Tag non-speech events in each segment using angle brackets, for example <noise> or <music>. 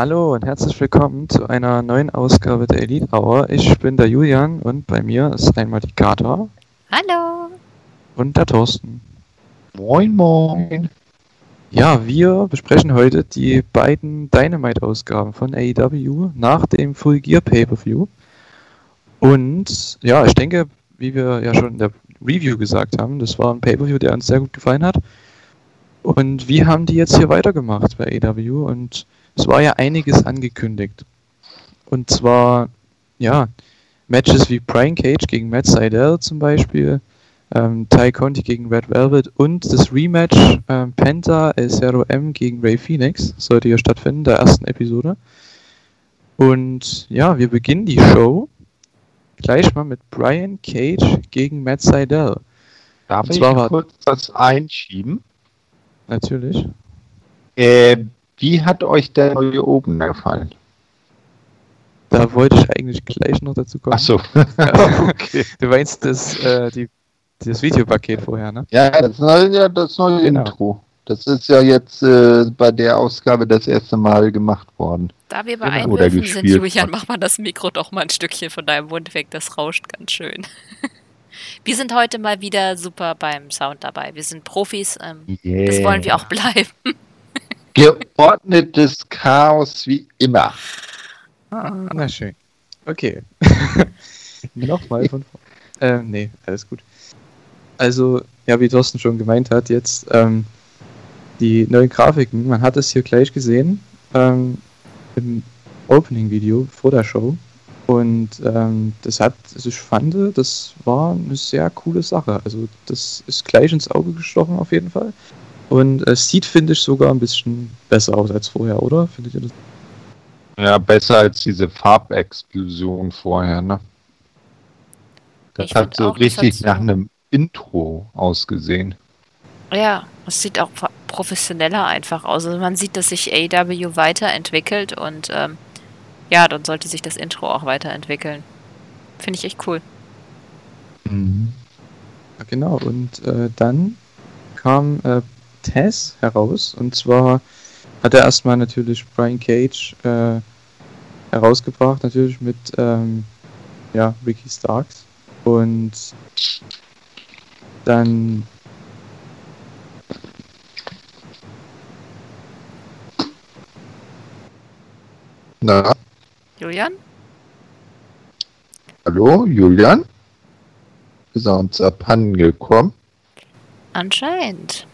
Hallo und herzlich willkommen zu einer neuen Ausgabe der Elite Hour. Ich bin der Julian und bei mir ist einmal die Kata. Hallo. Und der Thorsten. Moin, moin. Ja, wir besprechen heute die beiden Dynamite-Ausgaben von AEW nach dem Full Gear Pay-Per-View. Und ja, ich denke, wie wir ja schon in der Review gesagt haben, das war ein Pay-Per-View, der uns sehr gut gefallen hat. Und wie haben die jetzt hier weitergemacht bei AEW? Und es war ja einiges angekündigt. Und zwar, ja, Matches wie Brian Cage gegen Matt Seidel zum Beispiel, ähm, Ty Conti gegen Red Velvet und das Rematch ähm, Penta El Zero M gegen Ray Phoenix sollte hier stattfinden, der ersten Episode. Und ja, wir beginnen die Show gleich mal mit Brian Cage gegen Matt Seidel. Darf Und ich kurz das einschieben? Natürlich. Äh, wie hat euch der neue Opener gefallen? Da wollte ich eigentlich gleich noch dazu kommen. Achso. <laughs> <laughs> Okay. Du meinst das, äh, die, das Videopaket vorher, ne? Ja, das neue, ja, das neue Genau. Intro. Das ist ja jetzt äh, bei der Ausgabe das erste Mal gemacht worden. Da wir bei Genau. Oder Einwürfen sind, Julian, mach mal das Mikro doch mal ein Stückchen von deinem Mund weg. Das rauscht ganz schön. <laughs> Wir sind heute mal wieder super beim Sound dabei. Wir sind Profis. Ähm, Das wollen wir auch bleiben. Geordnetes Chaos wie immer. Ah, na schön. Okay. <laughs> Nochmal von vorne. Ähm, nee, alles gut. Also, ja, wie Thorsten schon gemeint hat, jetzt ähm, die neuen Grafiken, man hat es hier gleich gesehen ähm, im Opening-Video vor der Show. Und ähm, das hat, also ich fand, das war eine sehr coole Sache. Also, das ist gleich ins Auge gestochen auf jeden Fall. Und es sieht, finde ich, sogar ein bisschen besser aus als vorher, oder? Findet ihr das? Ja, besser als diese Farbexplosion vorher, ne? Das Ich hat so auch, hat richtig so- nach einem Intro ausgesehen. Ja, es sieht auch professioneller einfach aus. Also man sieht, dass sich AW weiterentwickelt und ähm, ja, dann sollte sich das Intro auch weiterentwickeln. Finde ich echt cool. Mhm. Ja, genau, und äh, dann kam äh, Tess heraus und zwar hat er erstmal natürlich Brian Cage äh, herausgebracht, natürlich mit ähm, ja, Ricky Starks und dann Na, Julian? hallo, Julian? Ist er uns abhanden gekommen? Anscheinend.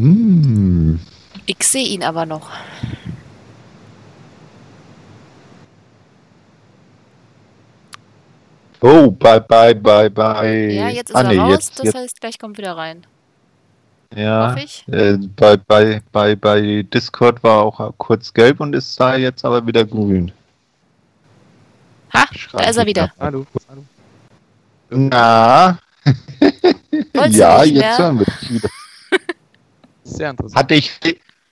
Hm. Ich sehe ihn aber noch. Oh, bye, bye, bye, bye. Ja, jetzt ist Ah, er nee, raus, Jetzt, das jetzt, heißt, gleich kommt wieder rein. ja, Hoffe ich. äh, bei, bei, bei, bei Discord war auch kurz gelb und ist da jetzt aber wieder grün. Ha, da Schreibt ist er wieder. Hallo, hallo. Na, <laughs> Wolltest ja, jetzt mehr? hören wir dich wieder. Sehr interessant. Hatte ich,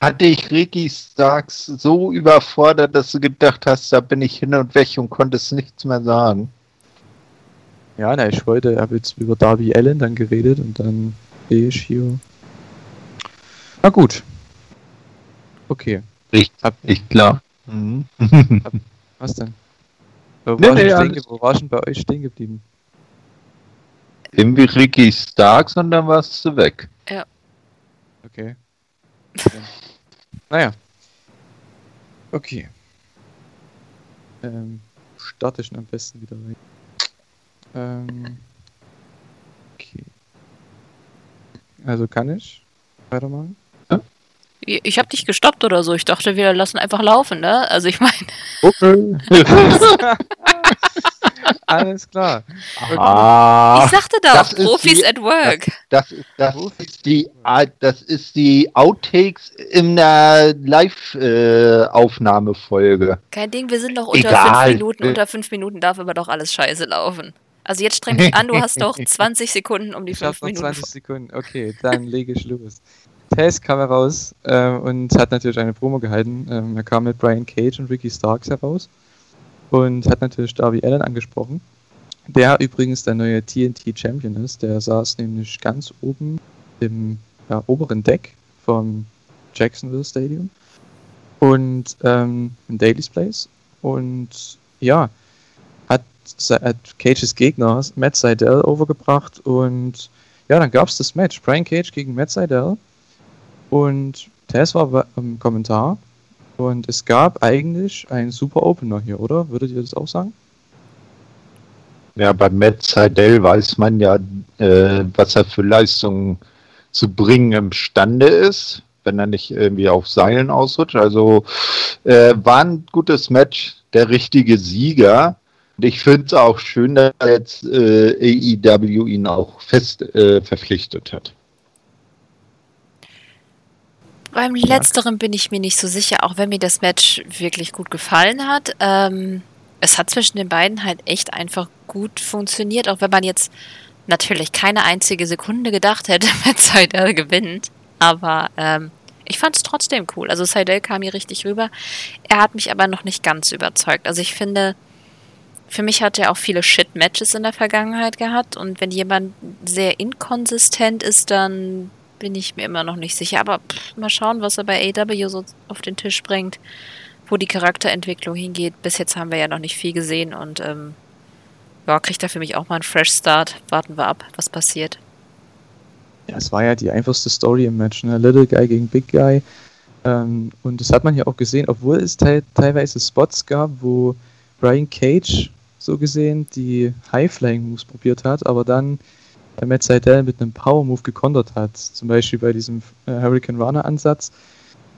hatte ich Ricky Starks so überfordert, dass du gedacht hast, da bin ich hin und weg und konntest nichts mehr sagen? Ja, na, ich wollte, ich habe jetzt über Darby Allen dann geredet und dann sehe ich hier. Na gut. Okay, Ich klar. Mhm. <laughs> was denn? Wo Nee, war, nee, ge- wo war ich denn bei euch stehen geblieben? Irgendwie Ricky Starks und dann warst du weg. Okay. Okay. naja. Okay. Ähm, starte ich am besten wieder rein. Ähm, okay. Also kann ich weitermachen? Ich ich habe dich gestoppt oder so. Ich dachte, wir lassen einfach laufen, ne? Also ich meine, Okay. <laughs> <laughs> Alles klar. ah, ich sagte doch, das ist Profis die- at work. das, ist- das, ist die, ah, das ist die Outtakes in der Live-Aufnahmefolge. Kein Ding, wir sind noch unter Egal. fünf Minuten. Unter fünf Minuten darf aber doch alles scheiße laufen. Also jetzt streng dich an, du hast doch <laughs> 20 Sekunden, um die Ich fünf noch Minuten. 20 Sekunden. Okay, dann lege ich los. Tess kam heraus ähm, und hat natürlich eine Promo gehalten. Ähm, er kam mit Brian Cage und Ricky Starks heraus und hat natürlich Darby Allen angesprochen, der übrigens der neue TNT Champion ist. Der saß nämlich ganz oben im ja, oberen Deck vom Jacksonville Stadium und ähm, in Daily's Place. Und ja, hat, hat Cages Gegner Matt Seidel overgebracht und ja, dann gab es das Match. Brian Cage gegen Matt Seidel. Und Tess war im Kommentar. Und es gab eigentlich einen super Opener hier, oder? Würdet ihr das auch sagen? Ja, bei Matt Seidel weiß man ja, äh, was er für Leistungen zu bringen imstande ist, wenn er nicht irgendwie auf Seilen ausrutscht. Also äh, war ein gutes Match, der richtige Sieger. Und ich finde es auch schön, dass jetzt äh, AEW ihn auch fest äh, verpflichtet hat. Beim letzteren bin ich mir nicht so sicher, auch wenn mir das Match wirklich gut gefallen hat. Ähm, es hat zwischen den beiden halt echt einfach gut funktioniert, auch wenn man jetzt natürlich keine einzige Sekunde gedacht hätte, <laughs> wenn Seidel gewinnt. Aber ähm, ich fand es trotzdem cool. Also Seidel kam hier richtig rüber. Er hat mich aber noch nicht ganz überzeugt. Also ich finde, für mich hat er auch viele Shit-Matches in der Vergangenheit gehabt. Und wenn jemand sehr inkonsistent ist, dann bin ich mir immer noch nicht sicher. Aber pff, mal schauen, was er bei AW so auf den Tisch bringt, wo die Charakterentwicklung hingeht. Bis jetzt haben wir ja noch nicht viel gesehen und ähm, ja, kriegt er für mich auch mal einen Fresh Start. Warten wir ab, was passiert. Ja, es war ja die einfachste Story im Match, ne? Little Guy gegen Big Guy. Ähm, und das hat man ja auch gesehen, obwohl es te teilweise Spots gab, wo Brian Cage so gesehen die High-Flying-Moves probiert hat, aber dann bei Matt Seidel mit einem Power-Move gekontert hat. Zum Beispiel bei diesem äh, Hurricane Runner-Ansatz.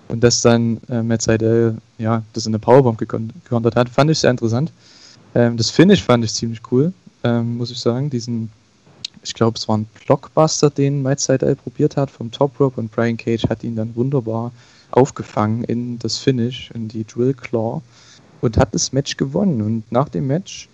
Und dass dann äh, Matt Seidel ja, das in eine Powerbomb gekontert hat, fand ich sehr interessant. Ähm, das Finish fand ich ziemlich cool, ähm, muss ich sagen. Diesen, ich glaube, es war ein Blockbuster, den Matt Seidel probiert hat vom Top Rope und Brian Cage hat ihn dann wunderbar aufgefangen in das Finish, in die Drill Claw und hat das Match gewonnen. Und nach dem Match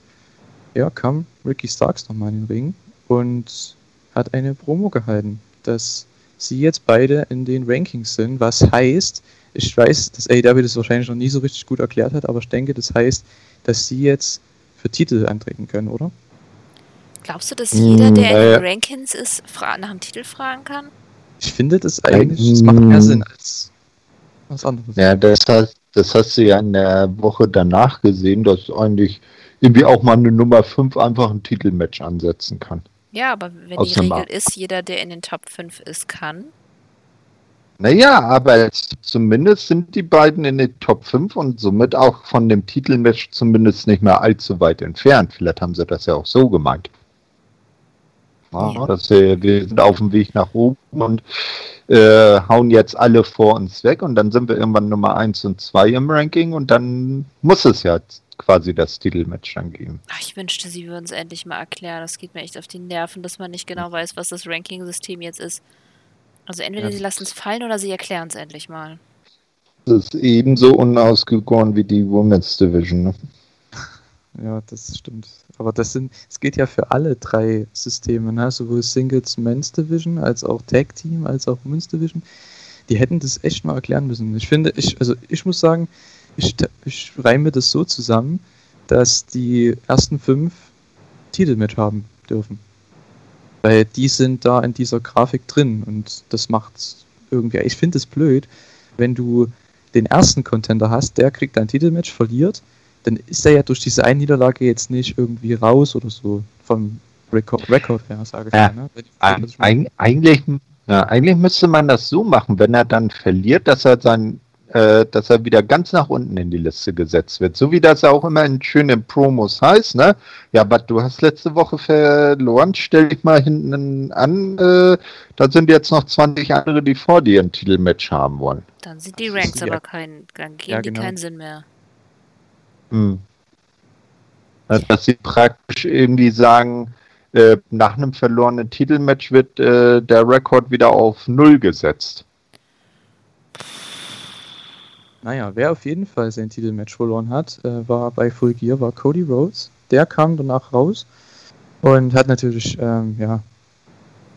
ja, kam Ricky Starks nochmal in den Ring und hat eine Promo gehalten, dass sie jetzt beide in den Rankings sind, was heißt, ich weiß, dass AEW das wahrscheinlich noch nie so richtig gut erklärt hat, aber ich denke, das heißt, dass sie jetzt für Titel antreten können, oder? Glaubst du, dass jeder, der in den Rankings ist, nach dem Titel fragen kann? Ich finde das eigentlich, das macht mehr Sinn als was anderes. Ja, das hast, das hast du ja in der Woche danach gesehen, dass eigentlich irgendwie auch mal eine Nummer 5 einfach ein Titelmatch ansetzen kann. Ja, aber wenn die Regel ist, jeder, der in den Top 5 ist, kann. Naja, aber zumindest sind die beiden in den Top 5 und somit auch von dem Titelmatch zumindest nicht mehr allzu weit entfernt. Vielleicht haben sie das ja auch so gemeint. Ja, ja. Dass wir, wir sind auf dem Weg nach oben und äh, hauen jetzt alle vor uns weg und dann sind wir irgendwann Nummer 1 und 2 im Ranking und dann muss es ja quasi das Titelmatch dann geben. Ach, ich wünschte, sie würden es endlich mal erklären. Das geht mir echt auf die Nerven, dass man nicht genau weiß, was das Ranking-System jetzt ist. Also entweder ja. sie lassen es fallen oder sie erklären es endlich mal. Das ist ebenso unausgegoren wie die Women's Division. Ne? <laughs> Ja, das stimmt. Aber das sind, es geht ja für alle drei Systeme, ne? sowohl Singles Men's Division als auch Tag Team als auch Women's Division. Die hätten das echt mal erklären müssen. Ich finde, ich, also ich muss sagen, ich, ich reime das so zusammen, dass die ersten fünf Titelmatch haben dürfen. Weil die sind da in dieser Grafik drin und das macht irgendwie. Ich finde es blöd, wenn du den ersten Contender hast, der kriegt ein Titelmatch, verliert, dann ist er ja durch diese eine Niederlage jetzt nicht irgendwie raus oder so vom Rekord, Rekord her, sage ich ja, mal. Ne? Eig eigentlich, ja, eigentlich müsste man das so machen, wenn er dann verliert, dass er sein äh, dass er wieder ganz nach unten in die Liste gesetzt wird. So wie das auch immer in schönen Promos heißt, ne? Ja, aber du hast letzte Woche verloren, stell dich mal hinten an, äh, da sind jetzt noch 20 andere, die vor dir ein Titelmatch haben wollen. Dann sind die Ranks aber kein, dann geben ja, genau. die keinen Sinn mehr. Hm. Dass sie praktisch irgendwie sagen, äh, nach einem verlorenen Titelmatch wird äh, der Rekord wieder auf Null gesetzt. Naja, wer auf jeden Fall sein Titelmatch verloren hat, äh, war bei Full Gear, war Cody Rhodes. Der kam danach raus und hat natürlich, ähm, ja,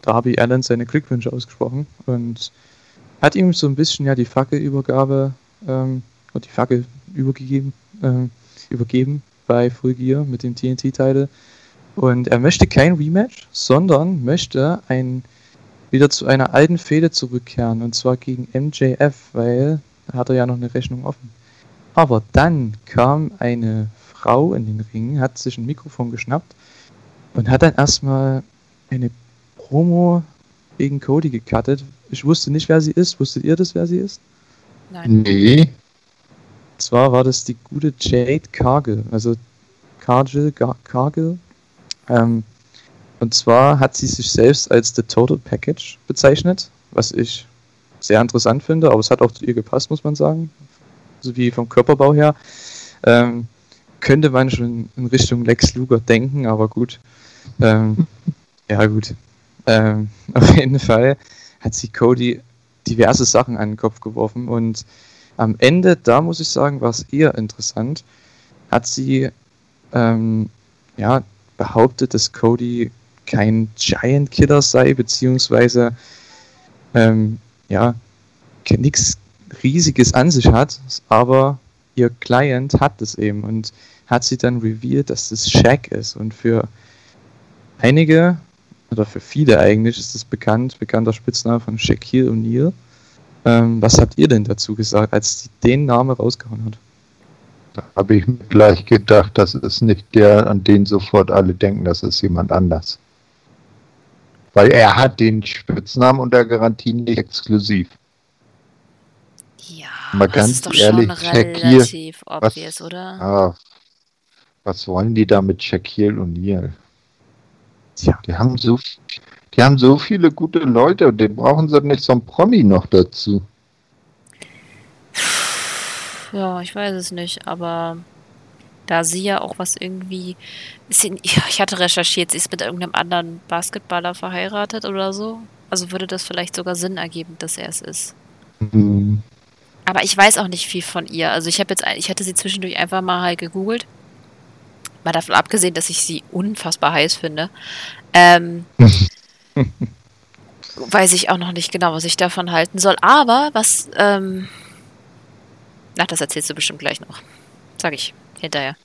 Darby Allen seine Glückwünsche ausgesprochen und hat ihm so ein bisschen ja die Fackelübergabe ähm, die Fackel übergegeben, ähm, übergeben bei Full Gear mit dem TNT-Titel. Und er möchte kein Rematch, sondern möchte ein wieder zu einer alten Fehde zurückkehren und zwar gegen MJF, weil hat er ja noch eine Rechnung offen. Aber dann kam eine Frau in den Ring, hat sich ein Mikrofon geschnappt und hat dann erstmal eine Promo gegen Cody gecuttet. Ich wusste nicht, wer sie ist. Wusstet ihr das, wer sie ist? Nein. Nee. Und zwar war das die gute Jade Cargill, also Cargill, Cargill. Ähm, und zwar hat sie sich selbst als The Total Package bezeichnet, was ich sehr interessant finde, aber es hat auch zu ihr gepasst, muss man sagen. So wie vom Körperbau her. Ähm, könnte man schon in Richtung Lex Luger denken, aber gut. Ähm, ja, gut. Ähm, <laughs> auf jeden Fall hat sie Cody diverse Sachen an den Kopf geworfen und am Ende, da muss ich sagen, war es eher interessant, hat sie ähm, ja, behauptet, dass Cody kein Giant Killer sei, beziehungsweise ähm, ja, nichts Riesiges an sich hat, aber ihr Client hat es eben und hat sie dann revealed, dass das Shaq ist und für einige oder für viele eigentlich ist es bekannt, bekannter Spitzname von Shaquille O'Neal. Ähm, was habt ihr denn dazu gesagt, als sie den Namen rausgehauen hat? Da habe ich mir gleich gedacht, das ist nicht der, an den sofort alle denken, das ist jemand anders. Weil er hat den Spitznamen unter Garantie nicht exklusiv. Ja, Mal das ist doch ehrlich, schon relativ obvious, oder? Ah, was wollen die da mit Shaquille O'Neal? Tja, Die haben so, die haben so viele gute Leute und den brauchen sie nicht so ein Promi noch dazu. Ja, ich weiß es nicht, aber da sie ja auch was irgendwie. Sie, ja, ich hatte recherchiert, sie ist mit irgendeinem anderen Basketballer verheiratet oder so. Also würde das vielleicht sogar Sinn ergeben, dass er es ist. Hm, Aber ich weiß auch nicht viel von ihr. Also ich habe jetzt, ich hatte sie zwischendurch einfach mal halt gegoogelt. Mal davon abgesehen, dass ich sie unfassbar heiß finde. Ähm, <laughs> weiß ich auch noch nicht genau, was ich davon halten soll. Aber was, ähm, ach, das erzählst du bestimmt gleich noch. Sag ich hinterher.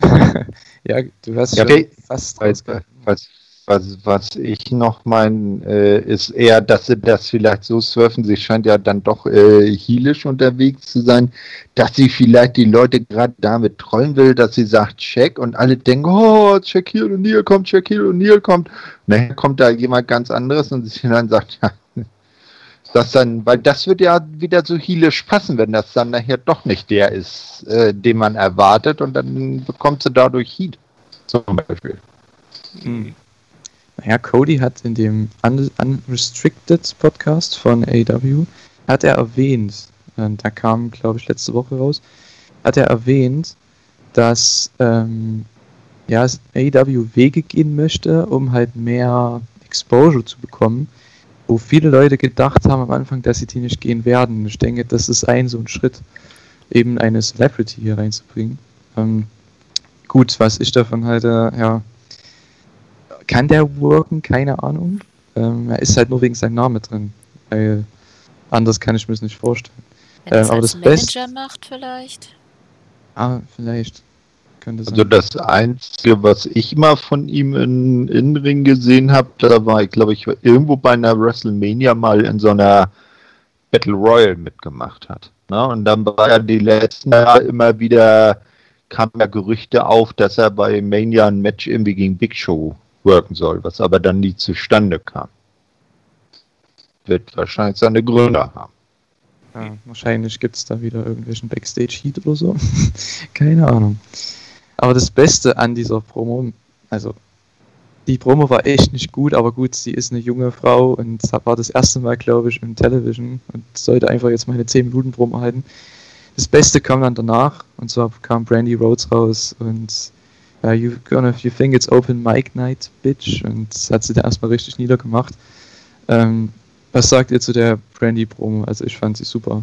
<laughs> ja, du hast Ja, schon okay. fast Was, was, was, was ich noch meine, äh, ist eher, dass sie das vielleicht so surfen. Sie scheint ja dann doch äh, heelisch unterwegs zu sein, dass sie vielleicht die Leute gerade damit trollen will, dass sie sagt Check und alle denken, oh, Shaquille O'Neal kommt, Shaquille O'Neal kommt. Und dann kommt da jemand ganz anderes und sie dann sagt, <laughs> ja, das dann, weil das wird ja wieder so heelisch passen, wenn das dann nachher doch nicht der ist, äh, den man erwartet und dann bekommt sie dadurch Heat. Zum Beispiel. Hm. Naja, Cody hat in dem Un Unrestricted Podcast von AW, hat er erwähnt, äh, da kam, glaube ich, letzte Woche raus, hat er erwähnt, dass ähm, ja, AW Wege gehen möchte, um halt mehr Exposure zu bekommen, wo viele Leute gedacht haben am Anfang, dass sie die nicht gehen werden. Ich denke, das ist ein so ein Schritt, eben eine Celebrity hier reinzubringen. Ähm, gut, was ich davon halte, ja, kann der worken? Keine Ahnung. Ähm, er ist halt nur wegen seinem Namen drin. Weil anders kann ich mir das nicht vorstellen. Wenn es Ähm, aber das Best- Manager macht vielleicht. Ah, vielleicht. Könnte sein. Also das Einzige, was ich mal von ihm in, in Ring gesehen habe, da war ich, glaube ich, irgendwo bei einer WrestleMania mal in so einer Battle Royale mitgemacht hat. Ne? Und dann war ja die letzten Jahre immer wieder, kamen ja Gerüchte auf, dass er bei Mania ein Match irgendwie gegen Big Show worken soll, was aber dann nie zustande kam. Wird wahrscheinlich seine Gründe haben. Ja, wahrscheinlich gibt es da wieder irgendwelchen Backstage-Heat oder so. <laughs> Keine Ahnung. Aber das Beste an dieser Promo, also die Promo war echt nicht gut, aber gut, sie ist eine junge Frau und war das erste Mal, glaube ich, im Television und sollte einfach jetzt mal eine 10 Minuten Promo halten. Das Beste kam dann danach und zwar kam Brandy Rhodes raus und ja, you gonna you think it's open mic night, bitch und hat sie da erstmal richtig niedergemacht. Ähm, was sagt ihr zu der Brandy-Promo? Also ich fand sie super.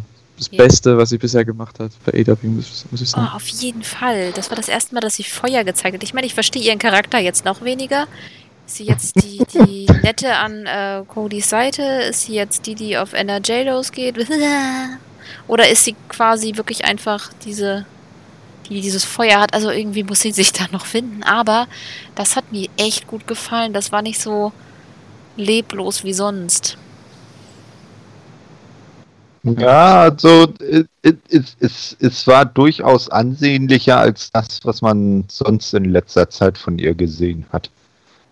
Das Ja. Beste, was sie bisher gemacht hat bei AW, muss, muss ich Oh, sagen. auf jeden Fall. Das war das erste Mal, dass sie Feuer gezeigt hat. Ich meine, ich verstehe ihren Charakter jetzt noch weniger. Ist sie jetzt die, <laughs> die Nette an äh, Codys Seite? Ist sie jetzt die, die auf NRJ losgeht? <laughs> Oder ist sie quasi wirklich einfach diese, die dieses Feuer hat? Also irgendwie muss sie sich da noch finden. Aber das hat mir echt gut gefallen. Das war nicht so leblos wie sonst. Ja, also es, es, es, war durchaus ansehnlicher als das, was man sonst in letzter Zeit von ihr gesehen hat.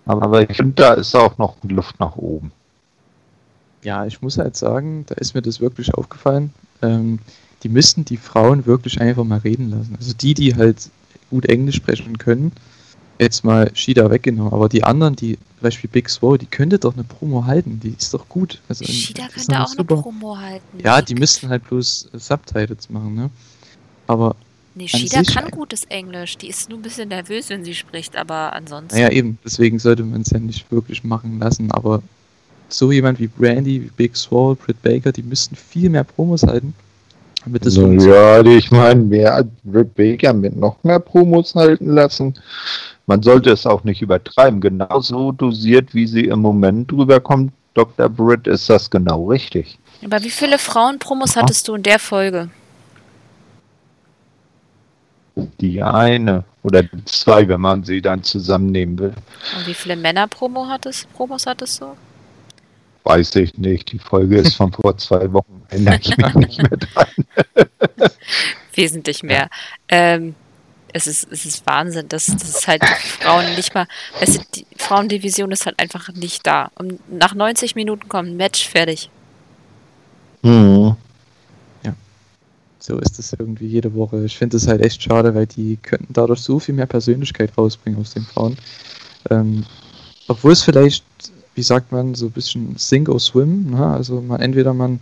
Aber ich finde, da ist auch noch Luft nach oben. Ja, ich muss halt sagen, da ist mir das wirklich aufgefallen. Ähm, die müssten die Frauen wirklich einfach mal reden lassen. Also die, die halt gut Englisch sprechen können, jetzt mal Shida weggenommen. Aber die anderen, die, zum Beispiel Big Swole, die könnte doch eine Promo halten. Die ist doch gut. Also, Shida könnte auch super. eine Promo halten. Ja, die müssten halt bloß Subtitles machen, ne? Aber. Nee, Shida kann gutes Englisch. Die ist nur ein bisschen nervös, wenn sie spricht, aber ansonsten. Naja, eben. Deswegen sollte man es ja nicht wirklich machen lassen. Aber so jemand wie Brandy, wie Big Swole, Britt Baker, die müssten viel mehr Promos halten. Damit das no, ja, ich meine, mehr Britt Baker mit noch mehr Promos halten lassen. Man sollte es auch nicht übertreiben. Genauso dosiert, wie sie im Moment drüber kommt, Dr. Britt, ist das genau richtig. Aber wie viele Frauenpromos hattest du in der Folge? Die eine oder zwei, wenn man sie dann zusammennehmen will. Und wie viele Männer-Promos hattest, Promos hattest du? Weiß ich nicht. Die Folge ist von vor zwei Wochen. <laughs> Erinnere ich mich nicht mehr dran. <laughs> Wesentlich mehr. Ähm, es ist, es ist Wahnsinn, dass, dass halt Frauen nicht mal, weißt du, die Frauendivision ist halt einfach nicht da. Und nach 90 Minuten kommt ein Match, fertig. Mhm. Ja. So ist es irgendwie jede Woche. Ich finde es halt echt schade, weil die könnten dadurch so viel mehr Persönlichkeit rausbringen aus den Frauen. Ähm, obwohl es vielleicht wie sagt man, so ein bisschen Sink or Swim. Ne? Also man entweder man,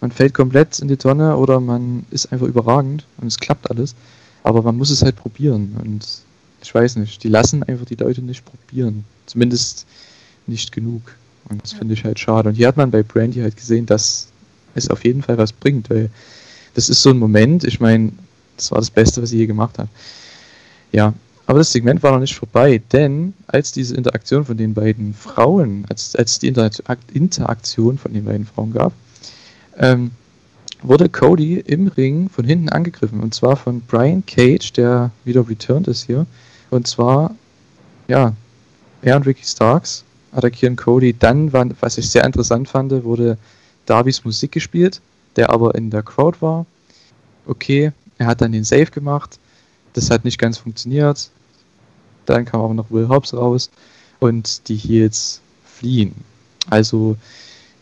man fällt komplett in die Tonne oder man ist einfach überragend und es klappt alles. Aber man muss es halt probieren. Und ich weiß nicht, die lassen einfach die Leute nicht probieren. Zumindest nicht genug. Und das finde ich halt schade. Und hier hat man bei Brandy halt gesehen, dass es auf jeden Fall was bringt, weil das ist so ein Moment, ich meine, das war das Beste, was sie je gemacht hat. Ja, aber das Segment war noch nicht vorbei, denn als diese Interaktion von den beiden Frauen, als, als die Interaktion von den beiden Frauen gab, ähm, wurde Cody im Ring von hinten angegriffen. Und zwar von Brian Cage, der wieder returned ist hier. Und zwar, ja, er und Ricky Starks attackieren Cody. Dann, was ich sehr interessant fand, wurde Darby's Musik gespielt, der aber in der Crowd war. Okay, er hat dann den Save gemacht. Das hat nicht ganz funktioniert. Dann kam aber noch Will Hobbs raus und die Heels fliehen. Also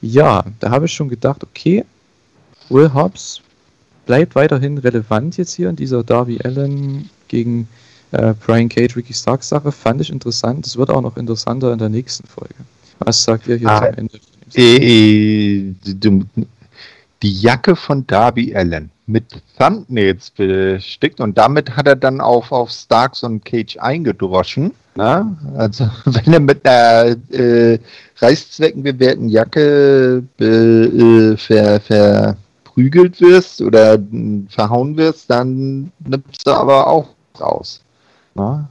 ja, da habe ich schon gedacht, okay, Will Hobbs bleibt weiterhin relevant jetzt hier in dieser Darby Allen gegen äh, Brian Cage, Ricky Stark Sache. Fand ich interessant. Es wird auch noch interessanter in der nächsten Folge. Was sagt ihr hier ah, zum Ende? Äh, die Jacke von Darby Allen mit Thumbnails bestickt und damit hat er dann auch auf Starks und Cage eingedroschen. Na? Also <laughs> wenn er mit einer äh, Reißzwecken bewährten Jacke äh, ver, verprügelt wirst oder verhauen wirst, dann nimmst du aber auch raus. Na?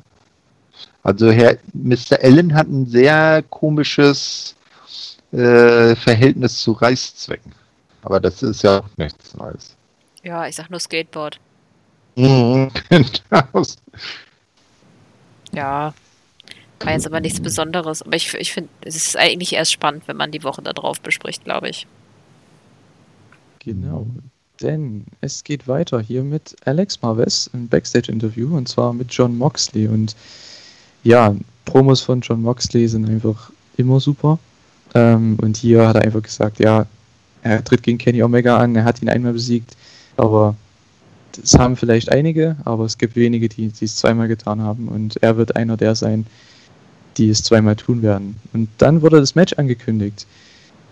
Also Herr Mr. Allen hat ein sehr komisches äh, Verhältnis zu Reißzwecken. Aber das ist ja nichts Neues. Ja, ich sag nur Skateboard. Mhm, <laughs> ja, war jetzt aber nichts Besonderes. Aber ich, ich finde, es ist eigentlich erst spannend, wenn man die Woche da drauf bespricht, glaube ich. Genau. Denn es geht weiter hier mit Alex Marves im Backstage-Interview und zwar mit John Moxley. Und ja, Promos von John Moxley sind einfach immer super. Ähm, und hier hat er einfach gesagt, ja, er tritt gegen Kenny Omega an, er hat ihn einmal besiegt, aber das haben vielleicht einige, aber es gibt wenige, die, die es zweimal getan haben. Und er wird einer der sein, die es zweimal tun werden. Und dann wurde das Match angekündigt.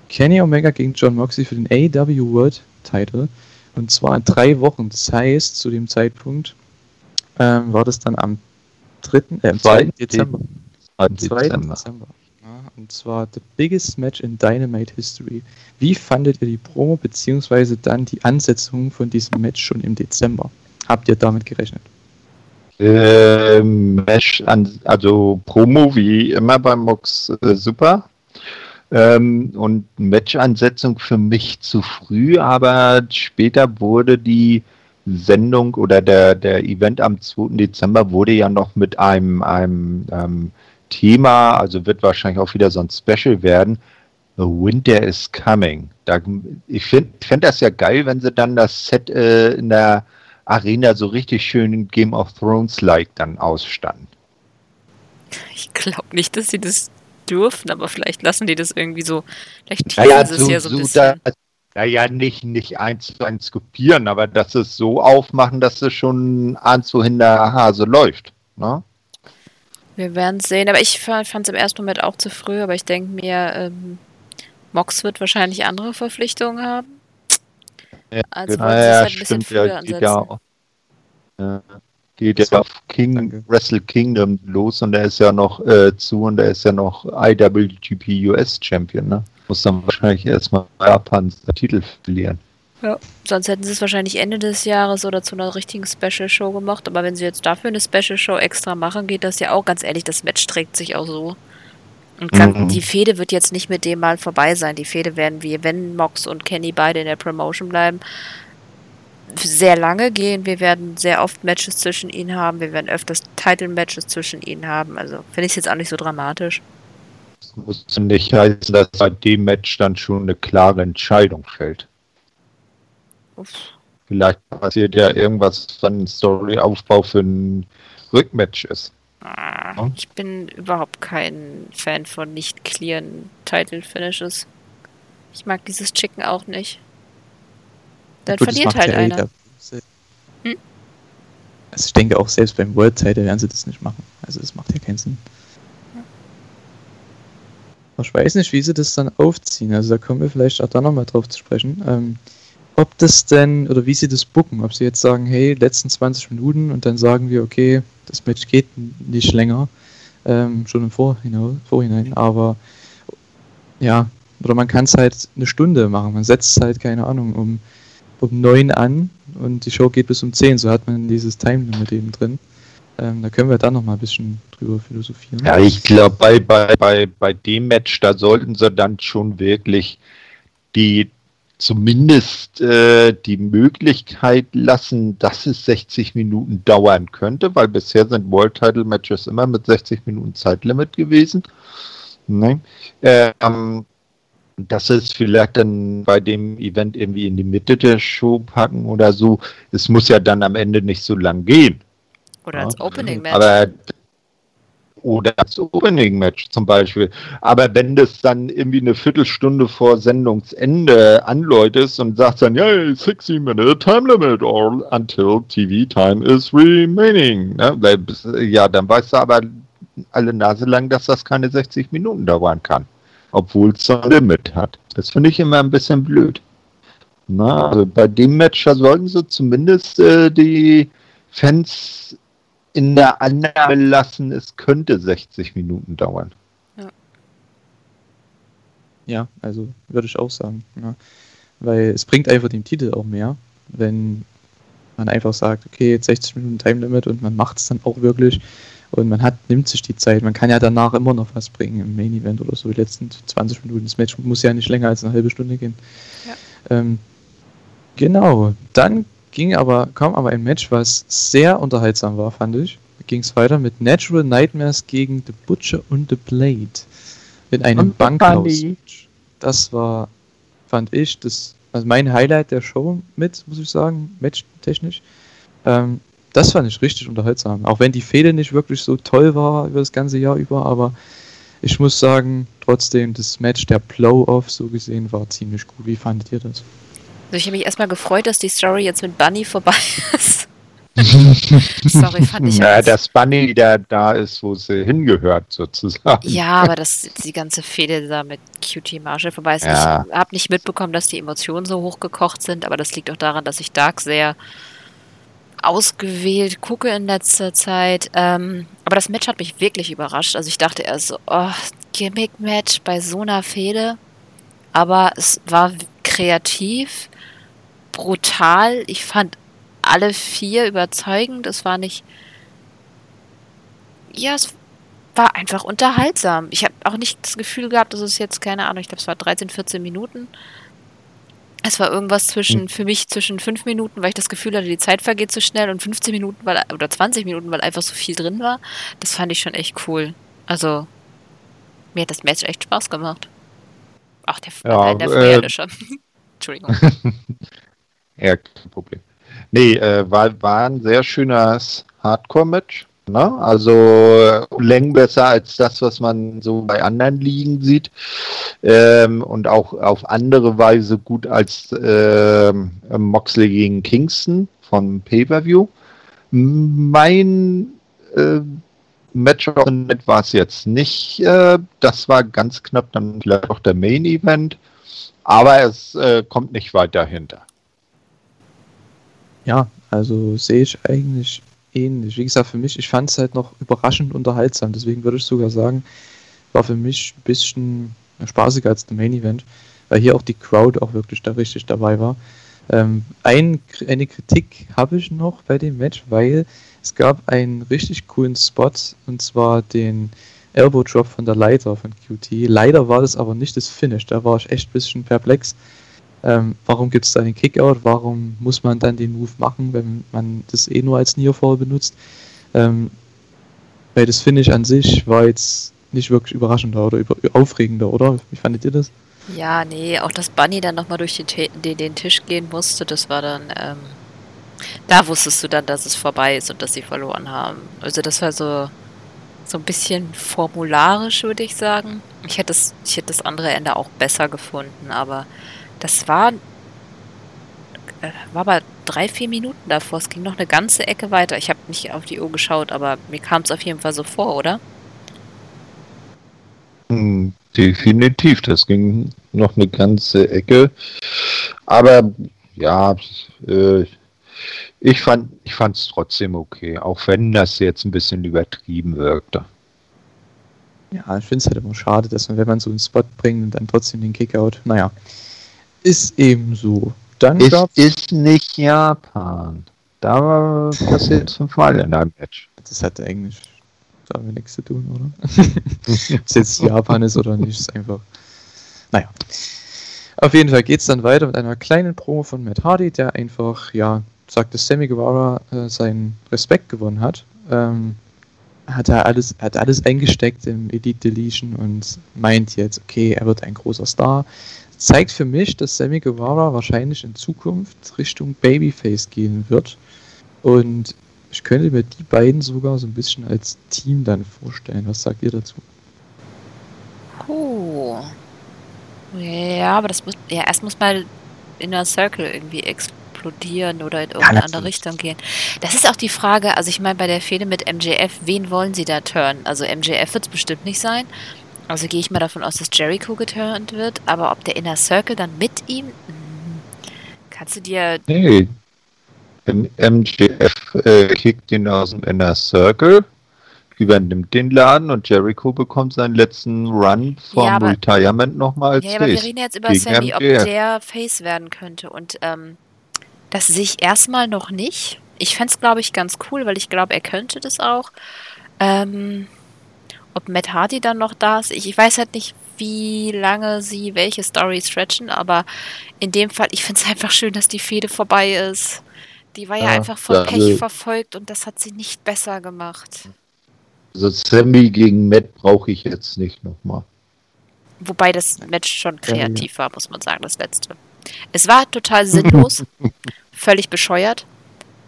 Kenny Omega gegen John Moxley für den AW World Title. Und zwar in drei Wochen. Das heißt, zu dem Zeitpunkt ähm, war das dann am 3., äh, am 2. Dezember. Am 2. Dezember und zwar The Biggest Match in Dynamite History. Wie fandet ihr die Promo beziehungsweise dann die Ansetzung von diesem Match schon im Dezember? Habt ihr damit gerechnet? Ähm, Match an, also Promo wie immer beim Mox äh, super. Ähm, und Match-Ansetzung für mich zu früh, aber später wurde die Sendung oder der, der Event am 2. Dezember wurde ja noch mit einem, einem ähm, Thema, also wird wahrscheinlich auch wieder so ein Special werden, The Winter is Coming. Da, ich finde find das ja geil, wenn sie dann das Set äh, in der Arena so richtig schön in Game of Thrones-like dann ausstanden. Ich glaube nicht, dass sie das dürfen, aber vielleicht lassen die das irgendwie so. Vielleicht teasen naja, sie so, es ja so, ein bisschen. Da, naja, nicht, nicht eins zu eins kopieren, aber dass es so aufmachen, dass es schon ahnt, wohin der Hase läuft. Ne? Wir werden sehen, aber ich fand es im ersten Moment auch zu früh, aber ich denke mir, ähm, Mox wird wahrscheinlich andere Verpflichtungen haben. Ja, also genau, ja, halt ein bisschen stimmt, früher ja, ansetzen. Ja, ja, geht ja auf King, Danke. Wrestle Kingdom los und er ist ja noch äh, zu und er ist ja noch IWGP US Champion, ne? Muss dann wahrscheinlich erstmal Japans Titel verlieren. Ja, sonst hätten sie es wahrscheinlich Ende des Jahres oder zu einer richtigen Special Show gemacht, aber wenn sie jetzt dafür eine Special Show extra machen, geht das ja auch ganz ehrlich, das Match trägt sich auch so. Und kann, mhm. die Fehde wird jetzt nicht mit dem mal vorbei sein. Die Fehde werden wir, wenn Mox und Kenny beide in der Promotion bleiben, sehr lange gehen. Wir werden sehr oft Matches zwischen ihnen haben. Wir werden öfters Title-Matches zwischen ihnen haben. Also finde ich es jetzt auch nicht so dramatisch. Das muss nicht heißen, dass bei dem Match dann schon eine klare Entscheidung fällt. Uff. Vielleicht passiert ja irgendwas, was ein Storyaufbau für ein Rückmatch ist. Ah, ich bin überhaupt kein Fan von nicht clearen Title Finishes. Ich mag dieses Chicken auch nicht. Dann Gut, verliert halt einer. Hm? Also ich denke auch selbst beim World Title werden sie das nicht machen. Also das macht ja keinen Sinn. Ich weiß nicht, wie sie das dann aufziehen. Also da kommen wir vielleicht auch da nochmal drauf zu sprechen. Ähm, ob das denn, oder wie sie das bucken, ob sie jetzt sagen, hey, letzten 20 Minuten und dann sagen wir, okay, das Match geht nicht länger, ähm, schon im Vorhinein, Vorhinein, aber ja, oder man kann es halt eine Stunde machen, man setzt halt, keine Ahnung, um, um 9 an und die Show geht bis um 10, so hat man dieses Time-Limit eben drin. Ähm, da können wir dann noch mal ein bisschen drüber philosophieren. Ja, ich glaube, bei, bei, bei, bei dem Match, da sollten sie dann schon wirklich die zumindest äh, die Möglichkeit lassen, dass es 60 Minuten dauern könnte, weil bisher sind World Title Matches immer mit 60 Minuten Zeitlimit gewesen. Nein. Ähm, das ist vielleicht dann bei dem Event irgendwie in die Mitte der Show packen oder so. Es muss ja dann am Ende nicht so lang gehen. Oder als Opening Match. Aber oder das Opening-Match zum Beispiel. Aber wenn das dann irgendwie eine Viertelstunde vor Sendungsende anläutest und sagst dann, ja, 60 Minute Time Limit or until TV Time is remaining. Ne? Ja, dann weißt du aber alle Nase lang, dass das keine 60 Minuten dauern kann. Obwohl es ein Limit hat. Das finde ich immer ein bisschen blöd. Na, also bei dem Match sollten sie zumindest äh, die Fans in der Annahme lassen, es könnte 60 Minuten dauern. Ja, ja also würde ich auch sagen. Ja. Weil es bringt einfach dem Titel auch mehr, wenn man einfach sagt, okay, jetzt 60 Minuten Time Limit und man macht es dann auch wirklich und man hat, nimmt sich die Zeit. Man kann ja danach immer noch was bringen im Main Event oder so, die letzten 20 Minuten. Das Match muss ja nicht länger als eine halbe Stunde gehen. Ja. Ähm, genau, dann ging aber, kam aber ein Match, was sehr unterhaltsam war, fand ich. Ging es weiter mit Natural Nightmares gegen The Butcher und The Blade. In einem Bankhaus. Das war, fand ich, das, also mein Highlight der Show mit, muss ich sagen, matchtechnisch. Ähm, das fand ich richtig unterhaltsam. Auch wenn die Fehde nicht wirklich so toll war über das ganze Jahr über, aber ich muss sagen, trotzdem, das Match der Blow-Off so gesehen war ziemlich gut. Wie fandet ihr das? Also ich habe mich erstmal gefreut, dass die Story jetzt mit Bunny vorbei <laughs> ist. Sorry, fand ich. Ja, dass Bunny der da ist, wo sie hingehört, sozusagen. Ja, aber dass die ganze Fehde da mit QT Marshall vorbei ist. Ja. Ich habe nicht mitbekommen, dass die Emotionen so hochgekocht sind, aber das liegt auch daran, dass ich Dark sehr ausgewählt gucke in letzter Zeit. Ähm, aber das Match hat mich wirklich überrascht. Also ich dachte erst so, oh, Gimmick-Match bei so einer Fehde. Aber es war kreativ brutal. Ich fand alle vier überzeugend. Es war nicht. Ja, es war einfach unterhaltsam. Ich habe auch nicht das Gefühl gehabt, dass es jetzt, keine Ahnung, ich glaube, es war 13, 14 Minuten. Es war irgendwas zwischen, hm. für mich zwischen 5 Minuten, weil ich das Gefühl hatte, die Zeit vergeht zu schnell und 15 Minuten, weil, oder 20 Minuten, weil einfach so viel drin war. Das fand ich schon echt cool. Also, mir hat das Match echt Spaß gemacht. Ach, der, Ja, nein, der äh. <laughs> Entschuldigung. <laughs> Ja, kein Problem. Nee, äh, war, war ein sehr schönes Hardcore-Match. Ne? Also äh, Längen besser als das, was man so bei anderen Ligen sieht. Ähm, und auch auf andere Weise gut als ähm, Moxley gegen Kingston von Pay-Per-View. Mein äh, Match of the Night war es jetzt nicht. Äh, das war ganz knapp dann vielleicht auch der Main Event. Aber es äh, kommt nicht weit dahinter. Ja, also sehe ich eigentlich ähnlich. Wie gesagt, für mich, ich fand es halt noch überraschend unterhaltsam. Deswegen würde ich sogar sagen, war für mich ein bisschen spaßiger als der Main Event, weil hier auch die Crowd auch wirklich da richtig dabei war. Ähm, ein, eine Kritik habe ich noch bei dem Match, weil es gab einen richtig coolen Spot und zwar den Elbow Drop von der Leiter von QT. Leider war das aber nicht das Finish, da war ich echt ein bisschen perplex. Ähm, warum gibt es da einen Kickout? Warum muss man dann den Move machen, wenn man das eh nur als Nearfall benutzt? Ähm, weil das Finish an sich war jetzt nicht wirklich überraschender oder über, aufregender, oder? Wie fandet ihr das? Ja, nee, auch dass Bunny dann nochmal durch den, den Tisch gehen musste, das war dann, ähm, da wusstest du dann, dass es vorbei ist und dass sie verloren haben. Also das war so, so ein bisschen formularisch, würde ich sagen. Ich hätte das, ich hätte das andere Ende auch besser gefunden, aber das war, äh, war aber drei, vier Minuten davor. Es ging noch eine ganze Ecke weiter. Ich habe nicht auf die Uhr geschaut, aber mir kam es auf jeden Fall so vor, oder? Hm, Definitiv, das ging noch eine ganze Ecke. Aber ja, äh, ich fand ich es trotzdem okay, auch wenn das jetzt ein bisschen übertrieben wirkte. Ja, ich finde es halt immer schade, dass man, wenn man so einen Spot bringt und dann trotzdem den Kickout, naja, ist eben so. Dann Es gab's, ist nicht Japan. Da passiert fünfmal in einem Match. das hat eigentlich damit nichts zu tun, oder? <laughs> Ob es jetzt Japan ist oder nicht, ist einfach. Naja. Auf jeden Fall geht es dann weiter mit einer kleinen Promo von Matt Hardy, der einfach, ja, sagt, dass Sammy Guevara äh, seinen Respekt gewonnen hat. Ähm, hat er alles, hat alles eingesteckt im Elite Deletion und meint jetzt, okay, er wird ein großer Star. Zeigt für mich, dass Sammy Guevara wahrscheinlich in Zukunft Richtung Babyface gehen wird. Und ich könnte mir die beiden sogar so ein bisschen als Team dann vorstellen. Was sagt ihr dazu? Oh. Ja, aber das muss, ja, erst muss mal Inner Circle irgendwie explodieren oder in irgendeine andere natürlich. Richtung gehen. Das ist auch die Frage, also ich meine, bei der Fehde mit MJF, wen wollen sie da turnen? Also MJF wird es bestimmt nicht sein. Also gehe ich mal davon aus, dass Jericho geturnt wird, aber ob der Inner Circle dann mit ihm? Hm, Kannst du dir. Nee. M- MJF äh, kickt ihn aus dem Inner Circle, übernimmt den Laden und Jericho bekommt seinen letzten Run vom Ja, aber- Retirement nochmal als Ja, aber wir reden jetzt über Sammy, ob MJF. der Face werden könnte. Und ähm, das sehe ich erstmal noch nicht. Ich fände es, glaube ich, ganz cool, weil ich glaube, er könnte das auch. Ähm, ob Matt Hardy dann noch da ist, ich, ich weiß halt nicht, wie lange sie welche Story stretchen, aber in dem Fall, ich finde es <laughs> einfach schön, dass die Fehde vorbei ist. Die war ja, Ja, einfach von ja, Pech also- verfolgt und das hat sie nicht besser gemacht. Also Sammy gegen Matt brauche ich jetzt nicht nochmal. Wobei das Match schon kreativ war, muss man sagen, das letzte. Es war total sinnlos, <laughs> völlig bescheuert,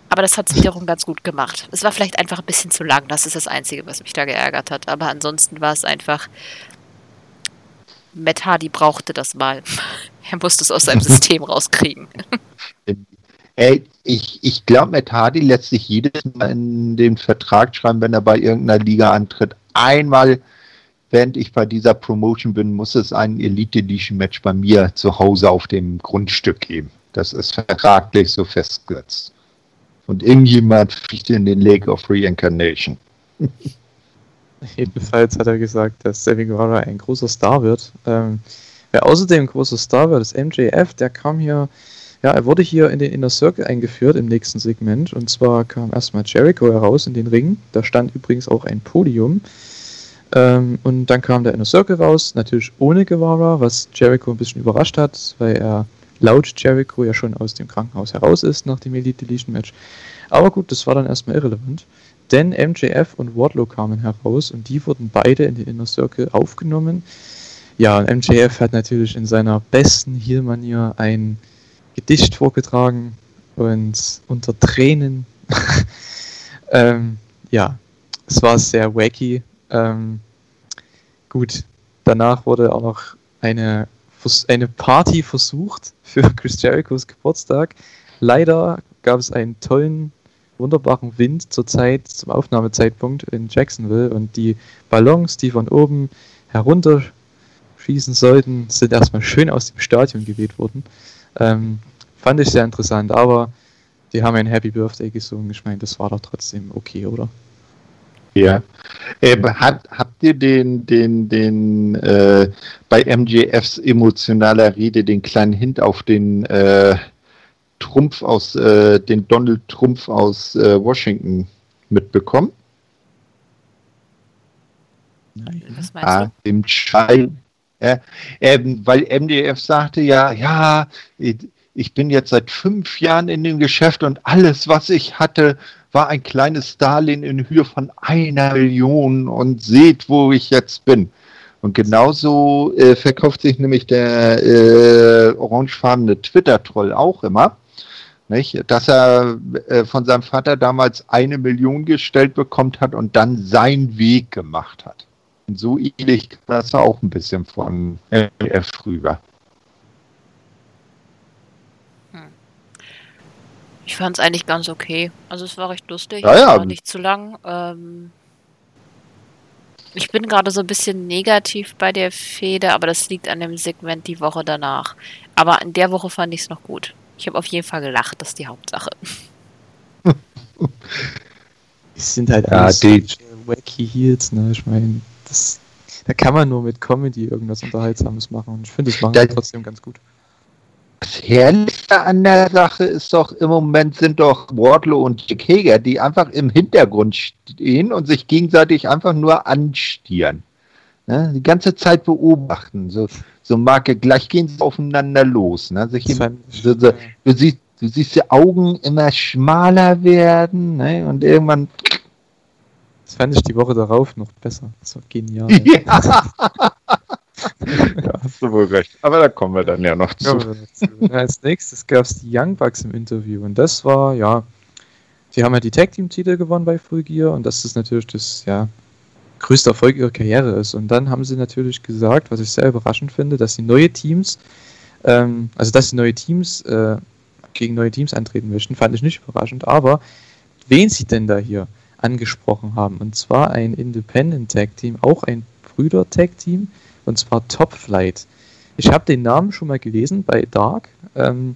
aber das hat es wiederum ganz gut gemacht. Es war vielleicht einfach ein bisschen zu lang, das ist das Einzige, was mich da geärgert hat. Aber ansonsten war es einfach, Matt Hardy brauchte das mal. <laughs> Er musste es aus seinem <laughs> System rauskriegen. Ey, ich, ich glaube, Matt Hardy lässt sich jedes Mal in den Vertrag schreiben, wenn er bei irgendeiner Liga antritt. Einmal, während ich bei dieser Promotion bin, muss es ein Elite Edition Match bei mir zu Hause auf dem Grundstück geben. Das ist vertraglich so festgesetzt. Und irgendjemand fliegt in den Lake of Reincarnation. <laughs> Jedenfalls hat er gesagt, dass Sammy Guevara ein großer Star wird. Ähm, wer außerdem ein großer Star wird, ist MJF. Der kam hier, ja, er wurde hier in den Inner Circle eingeführt im nächsten Segment. Und zwar kam erstmal Jericho heraus in den Ring. Da stand übrigens auch ein Podium. Ähm, und dann kam der Inner Circle raus, natürlich ohne Guevara, was Jericho ein bisschen überrascht hat, weil er laut Jericho ja schon aus dem Krankenhaus heraus ist nach dem Elite Deletion Match. Aber gut, das war dann erstmal irrelevant. Denn MJF und Wardlow kamen heraus und die wurden beide in den Inner Circle aufgenommen. Ja, und MJF hat natürlich in seiner besten Heel-Manier ein Gedicht vorgetragen und unter Tränen. <laughs> ähm, ja, es war sehr wacky. Ähm, gut, danach wurde auch noch eine, eine Party versucht für <laughs> Chris Jerichos Geburtstag. Leider gab es einen tollen, wunderbaren Wind zur Zeit, zum Aufnahmezeitpunkt in Jacksonville und die Ballons, die von oben herunterschießen sollten, sind erstmal schön aus dem Stadion geweht worden. Ähm, fand ich sehr interessant, aber die haben ein Happy Birthday gesungen. Ich meine, das war doch trotzdem okay, oder? Ja. Äh, hat, habt ihr den, den, den äh, bei MJFs emotionaler Rede den kleinen Hint auf den äh, Trumpf aus, äh, den Donald Trumpf aus äh, Washington mitbekommen? Nein. Was meinst ah, du? Dem Schein. Ja, ähm, weil MDF sagte ja, ja, ich bin jetzt seit fünf Jahren in dem Geschäft und alles, was ich hatte, war ein kleines Darlehen in Höhe von einer Million und seht, wo ich jetzt bin. Und genauso äh, verkauft sich nämlich der äh, orangefarbene Twitter-Troll auch immer. Nicht? Dass er äh, von seinem Vater damals eine Million gestellt bekommt hat und dann seinen Weg gemacht hat. Und so ähnlich kam das auch ein bisschen von LF rüber. Ich fand es eigentlich ganz okay. Also es war recht lustig, ja, ja. war nicht zu lang. Ähm ich bin gerade so ein bisschen negativ bei der Fehde, aber das liegt an dem Segment die Woche danach. Aber in der Woche fand ich es noch gut. Ich habe auf jeden Fall gelacht, das ist die Hauptsache. Es sind halt ja, alles die wacky Heels, ne? Ich meine, da kann man nur mit Comedy irgendwas Unterhaltsames machen. Und ich finde, das machen sie trotzdem ganz gut. Das Herrliche an der Sache ist doch, im Moment sind doch Wardlow und Dick Hager, die einfach im Hintergrund stehen und sich gegenseitig einfach nur anstieren. Ne? Die ganze Zeit beobachten. So, so Marke, gleich gehen sie aufeinander los. Ne? Sich im, so, so, du, siehst, du siehst die Augen immer schmaler werden ne? und irgendwann das fand ich die Woche darauf noch besser. Das war genial. Ja. <laughs> <laughs> <laughs> ja, hast du wohl recht. Aber da kommen wir dann ja noch zu. Ja, als nächstes gab es die Young Bucks im Interview und das war, ja, die haben ja die Tag Team Titel gewonnen bei Full Gear und das ist natürlich das, ja, größte Erfolg ihrer Karriere ist. Und dann haben sie natürlich gesagt, was ich sehr überraschend finde, dass sie neue Teams, ähm, also dass sie neue Teams äh, gegen neue Teams antreten möchten, fand ich nicht überraschend. Aber wen sie denn da hier angesprochen haben, und zwar ein Independent Tag Team, auch ein Brüder Tag Team, und zwar Top Flight. Ich habe den Namen schon mal gelesen bei Dark, ähm,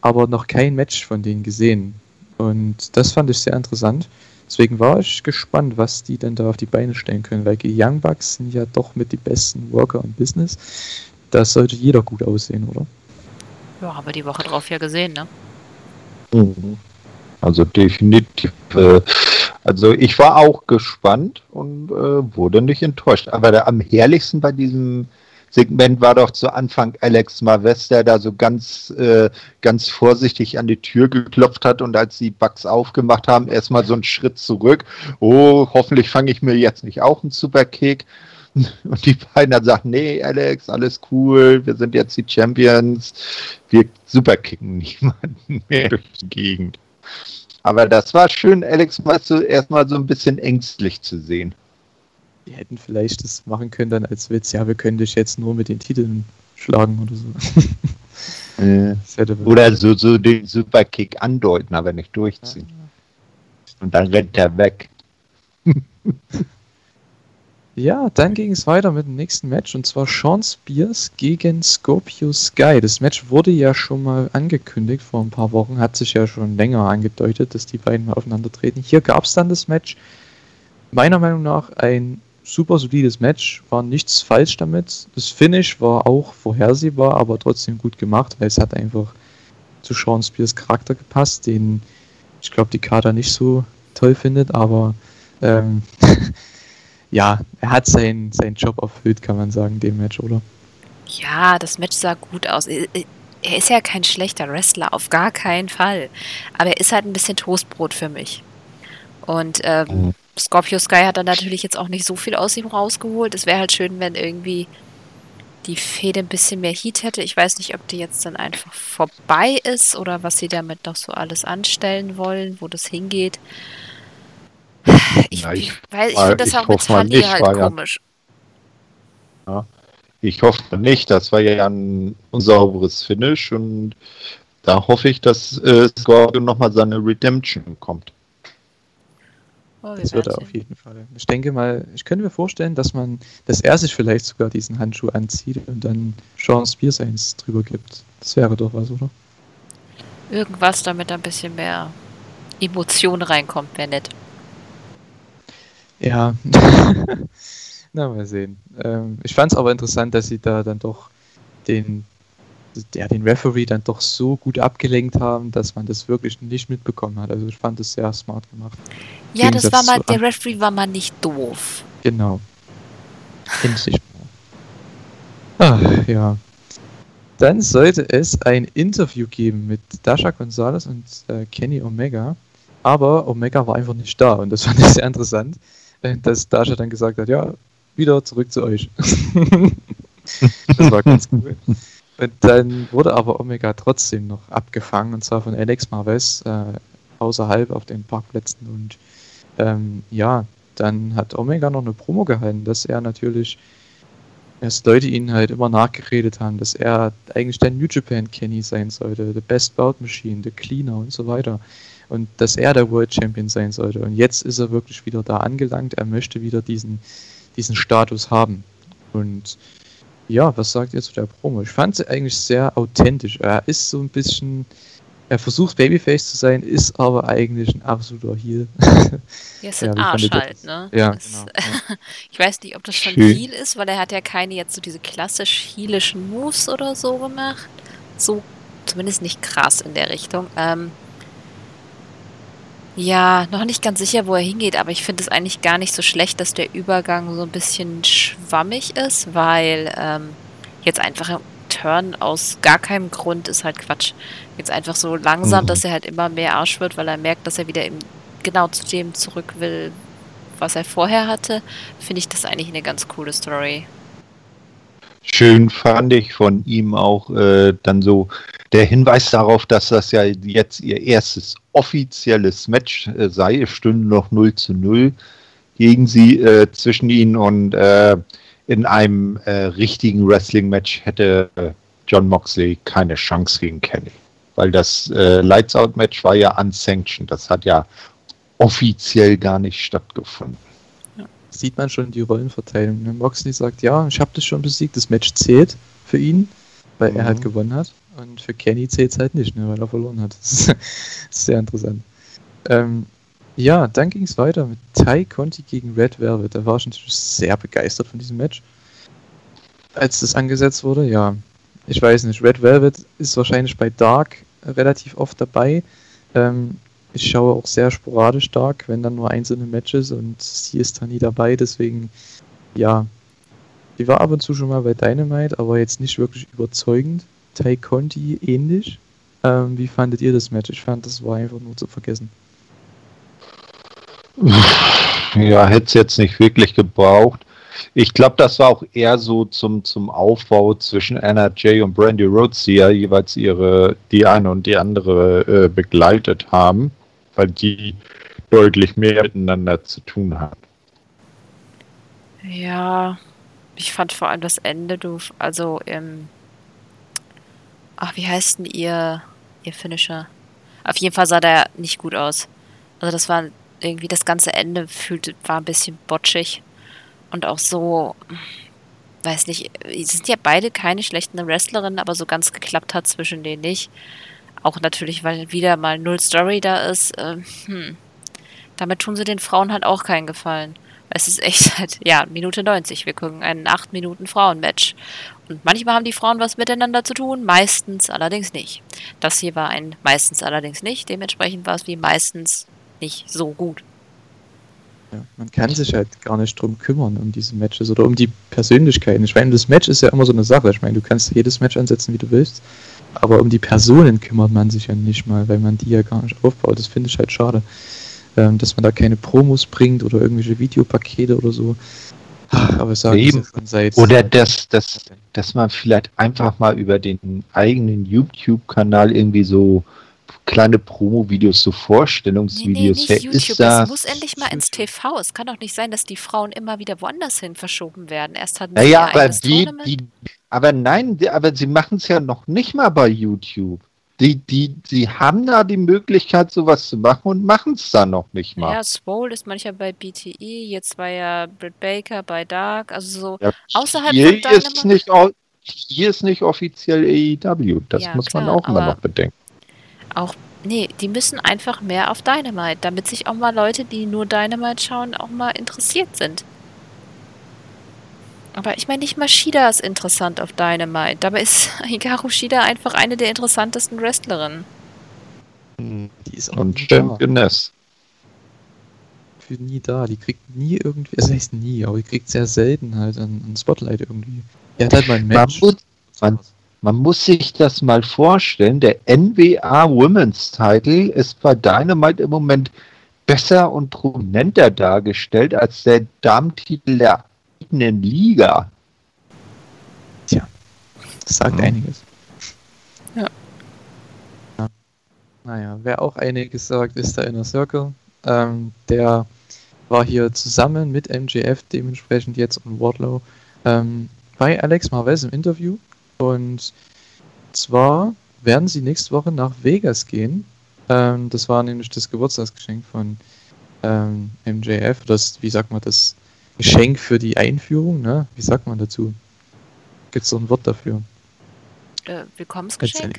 aber noch kein Match von denen gesehen. Und das fand ich sehr interessant. Deswegen war ich gespannt, was die denn da auf die Beine stellen können, weil die Young Bucks sind ja doch mit die besten Worker im Business. Das sollte jeder gut aussehen, oder? Ja, aber die Woche drauf ja gesehen, ne? Mhm. Also definitiv. Äh, also ich war auch gespannt und äh, wurde nicht enttäuscht. Aber der, am herrlichsten bei diesem Segment war doch zu Anfang Alex Marves, der da so ganz, äh, ganz vorsichtig an die Tür geklopft hat und als die Bugs aufgemacht haben, erstmal so einen Schritt zurück. Oh, hoffentlich fange ich mir jetzt nicht auch einen Superkick. <laughs> Und die beiden dann sagen, nee, Alex, alles cool, wir sind jetzt die Champions, wir superkicken <laughs> niemanden mehr durch die Gegend. Aber das war schön, Alex mal so, erstmal so ein bisschen ängstlich zu sehen. Die hätten vielleicht das machen können dann als Witz, ja, wir können dich jetzt nur mit den Titeln schlagen oder so. <laughs> Äh, oder so, so den Superkick andeuten, aber nicht durchziehen. Und dann rennt er weg. <laughs> Ja, dann ging es weiter mit dem nächsten Match und zwar Sean Spears gegen Scorpio Sky. Das Match wurde ja schon mal angekündigt vor ein paar Wochen, hat sich ja schon länger angedeutet, dass die beiden mal aufeinander treten. Hier gab es dann das Match. Meiner Meinung nach ein super solides Match, war nichts falsch damit. Das Finish war auch vorhersehbar, aber trotzdem gut gemacht, weil es hat einfach zu Sean Spears Charakter gepasst, den ich glaube die Kader nicht so toll findet, aber ähm, <laughs> ja, er hat seinen, seinen Job erfüllt, kann man sagen, dem Match, oder? Ja, das Match sah gut aus. Er ist ja kein schlechter Wrestler, auf gar keinen Fall. Aber er ist halt ein bisschen Toastbrot für mich. Und ähm, mhm. Scorpio Sky hat dann natürlich jetzt auch nicht so viel aus ihm rausgeholt. Es wäre halt schön, wenn irgendwie die Fehde ein bisschen mehr Heat hätte. Ich weiß nicht, ob die jetzt dann einfach vorbei ist oder was sie damit noch so alles anstellen wollen, wo das hingeht. Ich, Ja, ich, ich- finde das ich auch mit hoffe mal Tanja nicht, halt weil ja- komisch. Ich hoffe nicht, das war ja ein unsauberes Finish und da hoffe ich, dass äh, Scorpio nochmal seine Redemption bekommt. Oh, Das wird er auf jeden Fall. Ich denke mal, ich könnte mir vorstellen, dass man, dass er sich vielleicht sogar diesen Handschuh anzieht und dann Sean Spears eins drüber gibt. Das wäre doch was, oder? Irgendwas, damit da ein bisschen mehr Emotion reinkommt, wäre nett. Ja. <laughs> Na, mal sehen. Ähm, ich fand es aber interessant, dass sie da dann doch den, ja, den Referee dann doch so gut abgelenkt haben, dass man das wirklich nicht mitbekommen hat. Also ich fand es sehr smart gemacht. Ja, das Gegensatz war mal, der Referee war mal nicht doof. Genau. Endlich mal. Ach, ja. Dann sollte es ein Interview geben mit Dasha Gonzalez und äh, Kenny Omega. Aber Omega war einfach nicht da und das fand ich sehr interessant, <laughs> dass Dasha dann gesagt hat, ja, wieder zurück zu euch. <laughs> das war ganz <laughs> cool. Und dann wurde aber Omega trotzdem noch abgefangen und zwar von Alex Marvez äh, außerhalb auf den Parkplätzen und ähm, ja, dann hat Omega noch eine Promo gehalten, dass er natürlich, dass Leute ihnen halt immer nachgeredet haben, dass er eigentlich der New Japan Kenny sein sollte, the best bout machine, the cleaner und so weiter. Und dass er der World Champion sein sollte. Und jetzt ist er wirklich wieder da angelangt. Er möchte wieder diesen, diesen Status haben. Und ja, was sagt ihr zu der Promo? Ich fand sie eigentlich sehr authentisch. Er ist so ein bisschen, er versucht Babyface zu sein, ist aber eigentlich ein absoluter Heel. Ja, ist Ja, ein wie Arsch halt, ne? Ja, Das- genau. <laughs> Ja. Ich weiß nicht, ob das schon Schön. Heal ist, weil er hat ja keine jetzt so diese klassisch heelischen Moves oder so gemacht. So, zumindest nicht krass in der Richtung. Ähm, ja, noch nicht ganz sicher, wo er hingeht, aber ich finde es eigentlich gar nicht so schlecht, dass der Übergang so ein bisschen schwammig ist, weil ähm, jetzt einfach ein Turn aus gar keinem Grund ist halt Quatsch. Jetzt einfach so langsam, Mhm. dass er halt immer mehr Arsch wird, weil er merkt, dass er wieder im, genau zu dem zurück will, was er vorher hatte, finde ich das eigentlich eine ganz coole Story. Schön fand ich von ihm auch äh, dann so der Hinweis darauf, dass das ja jetzt ihr erstes offizielles Match äh, sei. Es stünde noch 0 zu 0 gegen sie äh, zwischen ihnen und äh, in einem äh, richtigen Wrestling-Match hätte äh, John Moxley keine Chance gegen Kenny. Weil das äh, Lights-Out-Match war ja unsanctioned. Das hat ja offiziell gar nicht stattgefunden. Sieht man schon die Rollenverteilung. Ne? Moxley sagt, ja, ich habe das schon besiegt, das Match zählt für ihn, weil er Mhm. halt gewonnen hat. Und für Kenny zählt es halt nicht, ne, weil er verloren hat. <laughs> Das ist sehr interessant. Ähm, ja, dann ging es weiter mit Ty Conti gegen Red Velvet. Da war ich natürlich sehr begeistert von diesem Match. Als das angesetzt wurde, ja, ich weiß nicht, Red Velvet ist wahrscheinlich bei Dark relativ oft dabei. Ähm, ich schaue auch sehr sporadisch Dark, wenn dann nur einzelne Matches und sie ist da nie dabei, deswegen, ja, die war ab und zu schon mal bei Dynamite, aber jetzt nicht wirklich überzeugend. Tai Conti ähnlich. Ähm, wie fandet ihr das Match? Ich fand, das war einfach nur zu vergessen. Ja, hätte es jetzt nicht wirklich gebraucht. Ich glaube, das war auch eher so zum, zum Aufbau zwischen Anna Jay und Brandy Rhodes, die ja jeweils ihre, die eine und die andere äh, begleitet haben, weil die deutlich mehr miteinander zu tun haben. Ja, ich fand vor allem das Ende doof. Also im. Ach, wie heißt denn ihr, ihr Finisher? Auf jeden Fall sah der nicht gut aus. Also das war irgendwie das ganze Ende fühlte, war ein bisschen botschig. Und auch so, weiß nicht, sind ja beide keine schlechten Wrestlerinnen, aber so ganz geklappt hat zwischen denen nicht. Auch natürlich, weil wieder mal null Story da ist. Ähm, hm. Damit tun sie den Frauen halt auch keinen Gefallen. Es ist echt <laughs> halt, ja, Minute 90. Wir gucken ein 8 Minuten Frauenmatch. Und manchmal haben die Frauen was miteinander zu tun, meistens allerdings nicht. Das hier war ein meistens allerdings nicht. Dementsprechend war es wie meistens nicht so gut. Ja, man kann sich halt gar nicht drum kümmern, um diese Matches oder um die Persönlichkeiten. Ich meine, das Match ist ja immer so eine Sache. Ich meine, du kannst jedes Match ansetzen, wie du willst. Aber um die Personen kümmert man sich ja nicht mal, weil man die ja gar nicht aufbaut. Das finde ich halt schade. Ähm, dass man da keine Promos bringt oder irgendwelche Videopakete oder so. Aber sagen Eben. seit. Oder dass, dass, dass man vielleicht einfach mal über den eigenen YouTube-Kanal irgendwie so kleine Promo-Videos, so Nee, nee, Vorstellungsvideos. nicht Wer YouTube. ist Es das? muss endlich mal ins TV. Es kann doch nicht sein, dass die Frauen immer wieder woanders hin verschoben werden. Erst hatten sie Naja, aber die, die, aber nein, die, aber sie machen es ja noch nicht mal bei YouTube. Die, die, die haben da die Möglichkeit, sowas zu machen und machen es dann noch nicht mal. Ja, Swole ist manchmal bei BTE, jetzt war ja Britt Baker bei Dark, also so Ja, außerhalb hier von ist nicht, hier ist nicht offiziell AEW. Das Ja, muss man klar, auch immer noch bedenken. Auch, nee, die müssen einfach mehr auf Dynamite, damit sich auch mal Leute, die nur Dynamite schauen, auch mal interessiert sind. Aber ich meine, nicht mal Shida ist interessant auf Dynamite. Dabei ist <laughs> Hikaru Shida einfach eine der interessantesten Wrestlerinnen. Die ist auch Und nie da. Championess. Für nie da. Die kriegt nie irgendwie, also heißt nie, aber die kriegt sehr selten halt ein, Spotlight irgendwie. Die hat halt mal ein Man Match. muss, man, man muss sich das mal vorstellen. Der NWA Women's Title ist bei Dynamite im Moment besser und prominenter dargestellt als der Damentitel der eigenen Liga. Das sagt Ja. einiges. Ja. ja. Naja, wer auch einiges sagt, ist der Inner Circle. Ähm, der war hier zusammen mit MJF dementsprechend jetzt und Wardlow ähm, bei Alex Marvez im Interview. Und zwar werden sie nächste Woche nach Vegas gehen. Ähm, das war nämlich das Geburtstagsgeschenk von ähm, MJF. Das, wie sagt man das? Geschenk für die Einführung, ne? Wie sagt man dazu? Gibt es so ein Wort dafür? Äh, Willkommensgeschenk?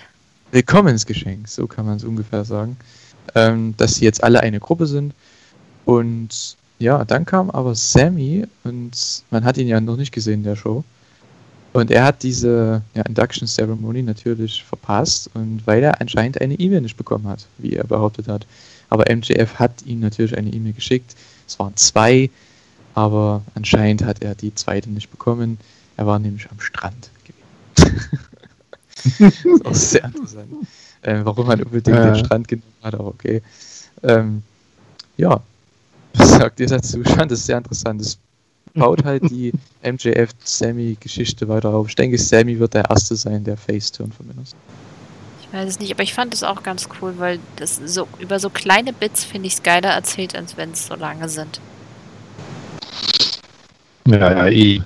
Willkommensgeschenk, so kann man es ungefähr sagen. Ähm, dass sie jetzt alle eine Gruppe sind. Und ja, dann kam aber Sammy und man hat ihn ja noch nicht gesehen in der Show. Und er hat diese ja, Induction Ceremony natürlich verpasst und weil er anscheinend eine E-Mail nicht bekommen hat, wie er behauptet hat. Aber MJF hat ihm natürlich eine E-Mail geschickt. Es waren zwei, aber anscheinend hat er die zweite nicht bekommen. Er war nämlich am Strand gewesen. <laughs> das ist auch sehr interessant. Äh, warum man unbedingt Ja. den Strand genommen hat, aber okay. Ähm, ja, <laughs> was sagt ihr dazu? Ich fand das sehr interessant. Es baut halt die MJF-Sammy-Geschichte weiter auf. Ich denke, Sammy wird der Erste sein, der Face-Turn von mir aus. Ich weiß es nicht, aber ich fand es auch ganz cool, weil das so über so kleine Bits finde ich es geiler erzählt, als wenn es so lange sind. Ja, ja, eh.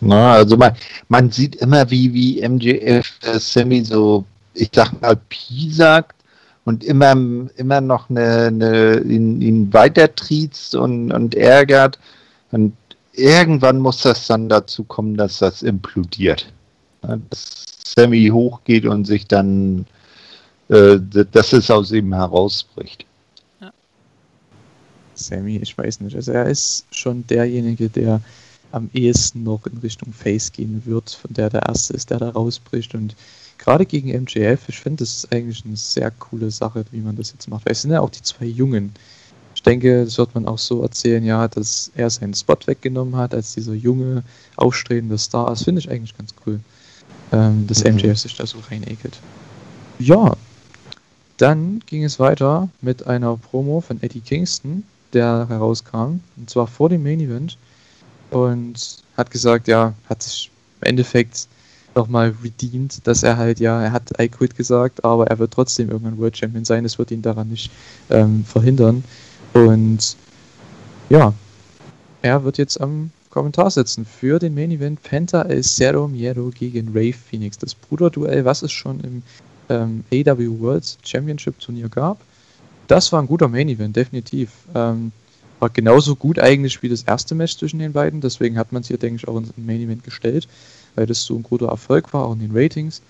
Na, also man, man sieht immer, wie, wie MJF äh, Sammy so, ich sag mal, Pi sagt und immer, immer noch eine, eine, ihn, ihn weitertriezt und, und ärgert. Und irgendwann muss das dann dazu kommen, dass das implodiert. Dass Sammy hochgeht und sich dann, äh, dass es aus ihm herausbricht. Sammy, ich weiß nicht. Also er ist schon derjenige, der am ehesten noch in Richtung Face gehen wird, von der der Erste ist, der da rausbricht. Und gerade gegen MJF, ich finde, das ist eigentlich eine sehr coole Sache, wie man das jetzt macht. Weil es sind ja auch die zwei Jungen. Ich denke, das wird man auch so erzählen, ja, dass er seinen Spot weggenommen hat, als dieser junge, aufstrebende Star. Das finde ich eigentlich ganz cool, ähm, dass Mhm. MJF sich da so reinekelt. Ja, dann ging es weiter mit einer Promo von Eddie Kingston, der herauskam, und zwar vor dem Main Event und hat gesagt, ja, hat sich im Endeffekt nochmal redeemed, dass er halt, ja, er hat I quit gesagt, aber er wird trotzdem irgendwann World Champion sein, es wird ihn daran nicht ähm, verhindern. Und ja, er wird jetzt am Kommentar sitzen für den Main Event Penta El Cerro Miedo gegen Ray Phoenix. Das Bruderduell, was es schon im ähm, AW World Championship Turnier gab. Das war ein guter Main Event, definitiv. Ähm, war genauso gut eigentlich wie das erste Match zwischen den beiden, deswegen hat man es hier, denke ich, auch ins Main Event gestellt, weil das so ein guter Erfolg war, auch in den Ratings.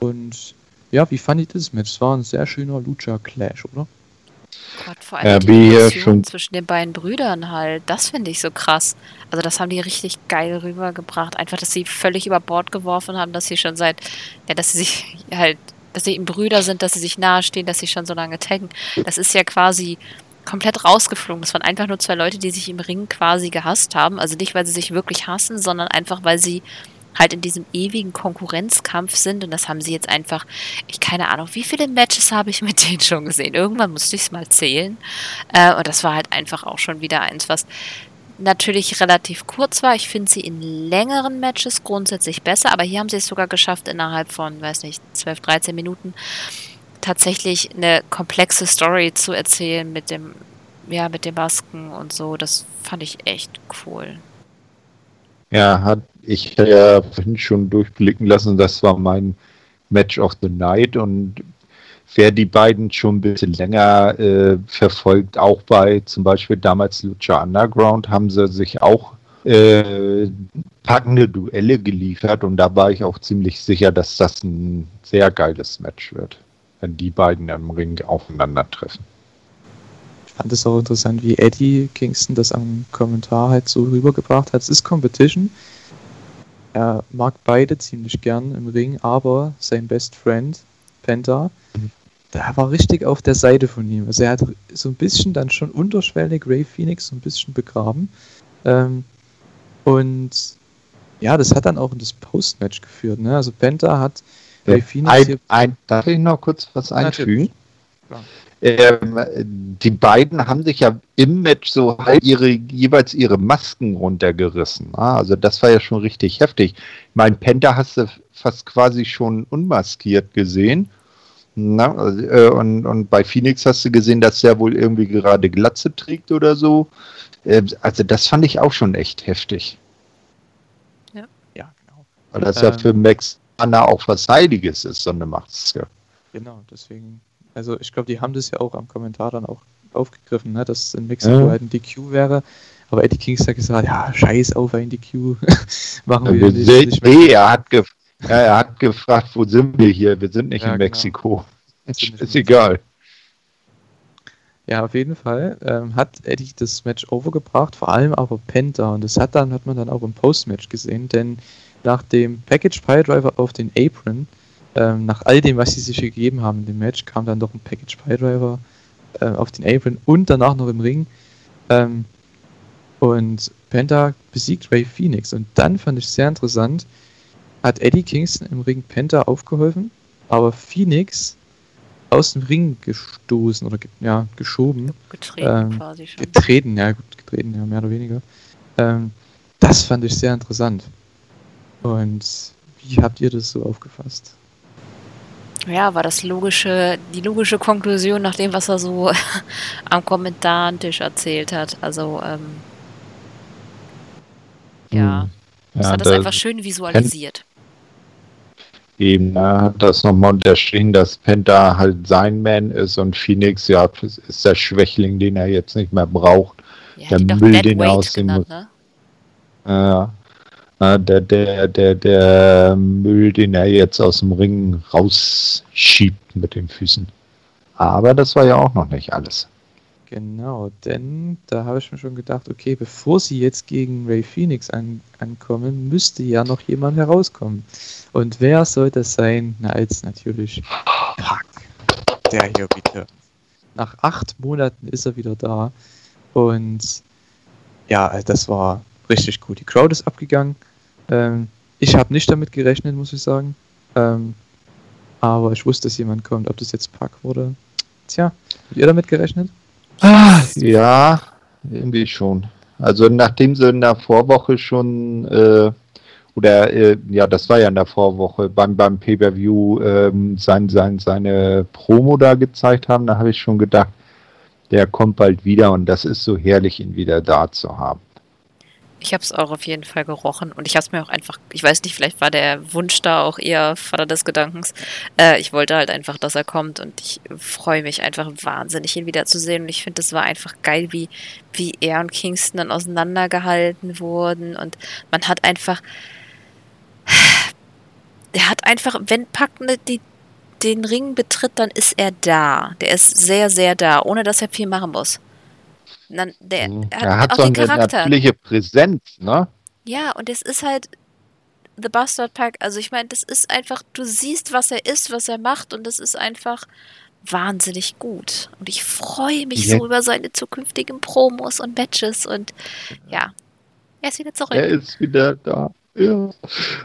Und ja, wie fand ich das Match? Es war ein sehr schöner Lucha Clash, oder? Gott, vor allem Ja, die Emotionen schon- zwischen den beiden Brüdern halt, das finde ich so krass. Also das haben die richtig geil rübergebracht. Einfach, dass sie völlig über Bord geworfen haben, dass sie schon seit, ja, dass sie sich <laughs> halt, dass sie eben Brüder sind, dass sie sich nahestehen, dass sie schon so lange taggen. Das ist ja quasi komplett rausgeflogen. Das waren einfach nur zwei Leute, die sich im Ring quasi gehasst haben. Also nicht, weil sie sich wirklich hassen, sondern einfach, weil sie halt in diesem ewigen Konkurrenzkampf sind und das haben sie jetzt einfach, ich keine Ahnung, wie viele Matches habe ich mit <laughs> denen schon gesehen? Irgendwann musste ich es mal zählen äh, und das war halt einfach auch schon wieder eins, was natürlich relativ kurz war. Ich finde sie in längeren Matches grundsätzlich besser, aber hier haben sie es sogar geschafft, innerhalb von, weiß nicht, 12, 13 Minuten tatsächlich eine komplexe Story zu erzählen mit dem, ja, mit den Masken und so. Das fand ich echt cool. Ja, hat ich ja vorhin schon durchblicken lassen, das war mein Match of the Night und wer die beiden schon ein bisschen länger äh, verfolgt, auch bei zum Beispiel damals Lucha Underground, haben sie sich auch äh, packende Duelle geliefert und da war ich auch ziemlich sicher, dass das ein sehr geiles Match wird, wenn die beiden im Ring aufeinandertreffen. Ich fand es auch interessant, wie Eddie Kingston das am Kommentar halt so rübergebracht hat. Es ist Competition. Er mag beide ziemlich gern im Ring, aber sein Best Friend, Penta, mhm da war richtig auf der Seite von ihm. Also er hat so ein bisschen dann schon unterschwellig Ray Phoenix so ein bisschen begraben. Ähm, und ja, das hat dann auch in das Postmatch geführt. Ne? Also Penta hat Ray Phoenix ein, ein, Darf ich noch kurz was einfügen? Ähm, die beiden haben sich ja im Match so halt ihre, jeweils ihre Masken runtergerissen. Ne? Also das war ja schon richtig heftig. Ich meine, Penta hast du fast quasi schon unmaskiert gesehen. Na, äh, und, und bei Phoenix hast du gesehen, dass er wohl irgendwie gerade Glatze trägt oder so. Äh, also das fand ich auch schon echt heftig. Ja, ja genau. Weil das ähm, ja für Max Anna auch was Heiliges ist, so eine Maske. Genau, deswegen. Also ich glaube, die haben das ja auch am Kommentar dann auch aufgegriffen, ne, dass in Mexiko ja. halt ein DQ wäre. Aber Eddie Kings hat gesagt, ja, scheiß auf ein DQ. <laughs> Machen wir ja, nicht. Nee, er hat gefragt ja, er hat gefragt, wo sind wir hier? Wir sind nicht ja, in genau. Mexiko. Ist, ist egal. Ja, auf jeden Fall ähm, hat Eddie das Match overgebracht, vor allem aber Penta. Und das hat dann hat man dann auch im Postmatch gesehen, denn nach dem Package Piledriver auf den Apron, ähm, nach all dem, was sie sich gegeben haben in dem Match, kam dann doch ein Package Piledriver äh, auf den Apron und danach noch im Ring. Ähm, und Penta besiegt Ray Phoenix. Und dann fand ich sehr interessant, hat Eddie Kingston im Ring Penta aufgeholfen, aber Phoenix aus dem Ring gestoßen oder ja, geschoben. Getreten ähm, quasi schon. Getreten, ja, gut, getreten, ja, mehr oder weniger. Ähm, das fand ich sehr interessant. Und wie habt ihr das so aufgefasst? Ja, war das logische, die logische Konklusion nach dem, was er so <laughs> am Kommentartisch erzählt hat. Also, ähm, ja, hm. das ja, hat das einfach schön visualisiert eben ne, hat das nochmal unterstrichen, dass Penta halt sein Man ist und Phoenix ja ist der Schwächling, den er jetzt nicht mehr braucht. Ja, der Müll, den er aus dem genannt, ne? ja, der, der, der, der Müll, den er jetzt aus dem Ring rausschiebt mit den Füßen. Aber das war ja auch noch nicht alles. Genau, denn da habe ich mir schon gedacht, okay, bevor sie jetzt gegen Ray Phoenix an, ankommen, müsste ja noch jemand herauskommen. Und wer soll das sein? Na, als natürlich Pack. Der hier wieder. Nach acht Monaten ist er wieder da. Und ja, das war richtig gut. Die Crowd ist abgegangen. Ähm, ich habe nicht damit gerechnet, muss ich sagen. Ähm, aber ich wusste, dass jemand kommt. Ob das jetzt Pack wurde. Tja, habt ihr damit gerechnet? Ah, ja, irgendwie schon. Also nachdem sie in der Vorwoche schon äh, oder äh, ja, das war ja in der Vorwoche beim, beim Pay-Per-View ähm, sein, sein, seine Promo da gezeigt haben, da habe ich schon gedacht, der kommt bald wieder und das ist so herrlich, ihn wieder da zu haben. Ich habe es auch auf jeden Fall gerochen und ich habe es mir auch einfach, ich weiß nicht, vielleicht war der Wunsch da auch eher Vater des Gedankens. Äh, ich wollte halt einfach, dass er kommt und ich freue mich einfach wahnsinnig, ihn wiederzusehen und ich finde, es war einfach geil, wie, wie er und Kingston dann auseinandergehalten wurden und man hat einfach, er hat einfach, wenn Pack ne, die, den Ring betritt, dann ist er da. Der ist sehr, sehr da, ohne dass er viel machen muss. Dann, der, mhm. er hat, er hat so eine Charakter. natürliche Präsenz, ne? Ja, und es ist halt The Bastard Pack. Also ich meine, das ist einfach, du siehst, was er ist, was er macht und das ist einfach wahnsinnig gut. Und ich freue mich ja. so über seine zukünftigen Promos und Matches und ja, er ist wieder zurück. Er ist wieder da. Ja.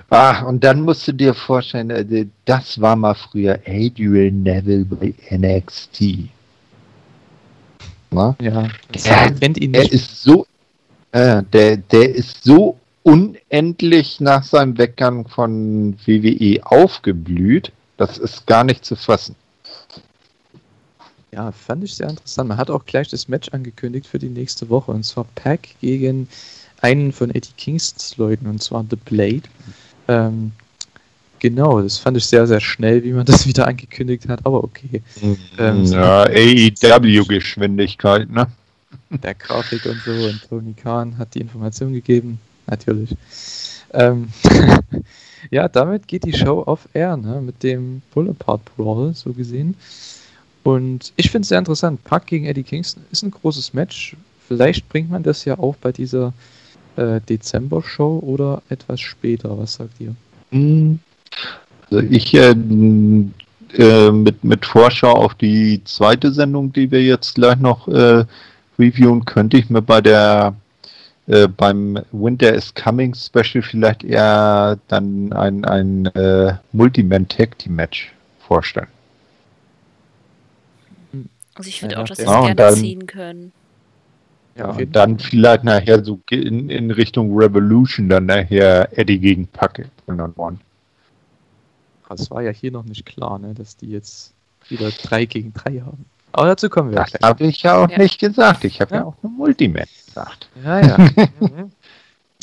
Ah, und dann musst du dir vorstellen, äh, das war mal früher Adrian Neville bei NXT. Na? Ja, er, kennt ihn nicht. Er ist so, Äh, der, der ist so unendlich nach seinem Weggang von WWE aufgeblüht, das ist gar nicht zu fassen. Ja, fand ich sehr interessant. Man hat auch gleich das Match angekündigt für die nächste Woche und zwar Pack gegen einen von Eddie Kingstons Leuten und zwar The Blade. Ähm, genau, das fand ich sehr, sehr schnell, wie man <laughs> das wieder angekündigt hat, aber okay. Ähm, ja, AEW-Geschwindigkeit, ne? Der Grafik und so und Tony Khan hat die Information gegeben, natürlich. Ähm, <laughs> ja, damit geht die Show auf Air, ne? mit dem Boulevard Brawl, so gesehen. Und ich finde es sehr interessant. Pack gegen Eddie Kingston ist ein großes Match. Vielleicht bringt man das ja auch bei dieser äh, Dezember-Show oder etwas später. Was sagt ihr? Also ich äh, äh, mit, mit Vorschau auf die zweite Sendung, die wir jetzt gleich noch äh, reviewen, könnte ich mir bei der äh, beim Winter is Coming Special vielleicht eher dann ein, ein äh, Multiman Tag Team Match vorstellen. Also ich finde ja, auch, dass sie es gerne dann, ziehen können. Ja, und dann vielleicht nachher so in, in Richtung Revolution dann nachher Eddie gegen Packe one Das war ja hier noch nicht klar, ne, dass die jetzt wieder 3 gegen 3 haben. Aber dazu kommen wir Das habe ich ja auch ja. nicht gesagt. Ich habe ja. ja. auch eine Multimatch gesagt. Ja, ja. <laughs> Mhm.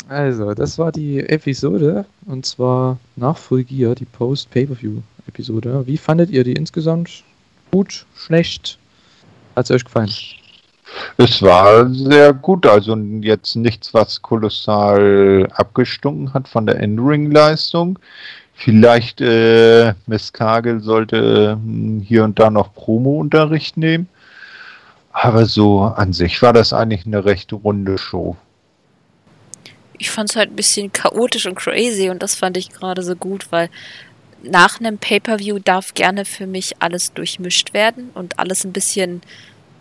also, das war die Episode und zwar nach Full Gear, die Post-Pay-Per-View-Episode. Wie fandet ihr die insgesamt? Gut, schlecht? Hat es euch gefallen? Es war sehr gut, also jetzt nichts, was kolossal abgestunken hat von der Endring-Leistung. Vielleicht äh, Miss Kagel sollte äh, hier und da noch Promo-Unterricht nehmen. Aber so an sich war das eigentlich eine recht runde Show. Ich fand es halt ein bisschen chaotisch und crazy und das fand ich gerade so gut, weil nach einem Pay-per-View darf gerne für mich alles durchmischt werden und alles ein bisschen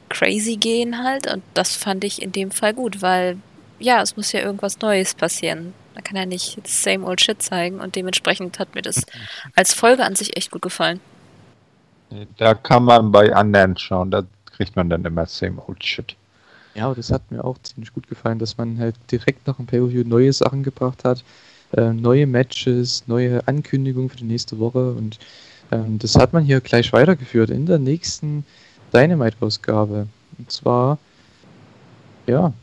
crazy gehen halt. Und das fand ich in dem Fall gut, weil ja, es muss ja irgendwas Neues passieren. Man kann ja nicht das same old shit zeigen und dementsprechend hat mir das als Folge an sich echt gut gefallen. Da kann man bei anderen schauen, da kriegt man dann immer same old shit. Ja, aber das hat mir auch ziemlich gut gefallen, dass man halt direkt nach dem Pay-Per-View neue Sachen gebracht hat, äh, neue Matches, neue Ankündigungen für die nächste Woche und ähm, das hat man hier gleich weitergeführt in der nächsten Dynamite-Ausgabe. Und zwar, ja,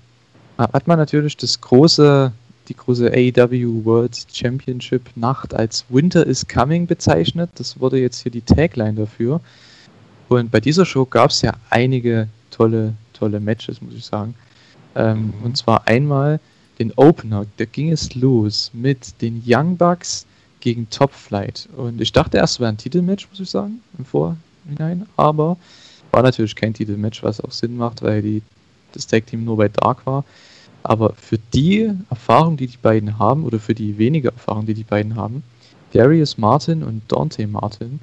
hat man natürlich das große, die große AEW World Championship Nacht als Winter is Coming bezeichnet. Das wurde jetzt hier die Tagline dafür. Und bei dieser Show gab es ja einige tolle, tolle Matches, muss ich sagen. Ähm, mhm. Und zwar einmal den Opener, da ging es los mit den Young Bucks gegen Top Flight. Und ich dachte erst, es wäre ein Titelmatch, muss ich sagen, im Vorhinein. Aber war natürlich kein Titelmatch, was auch Sinn macht, weil die, das Tag Team nur bei Dark war. Aber für die Erfahrung, die die beiden haben, oder für die wenige Erfahrung, die die beiden haben, Darius Martin und Dante Martin,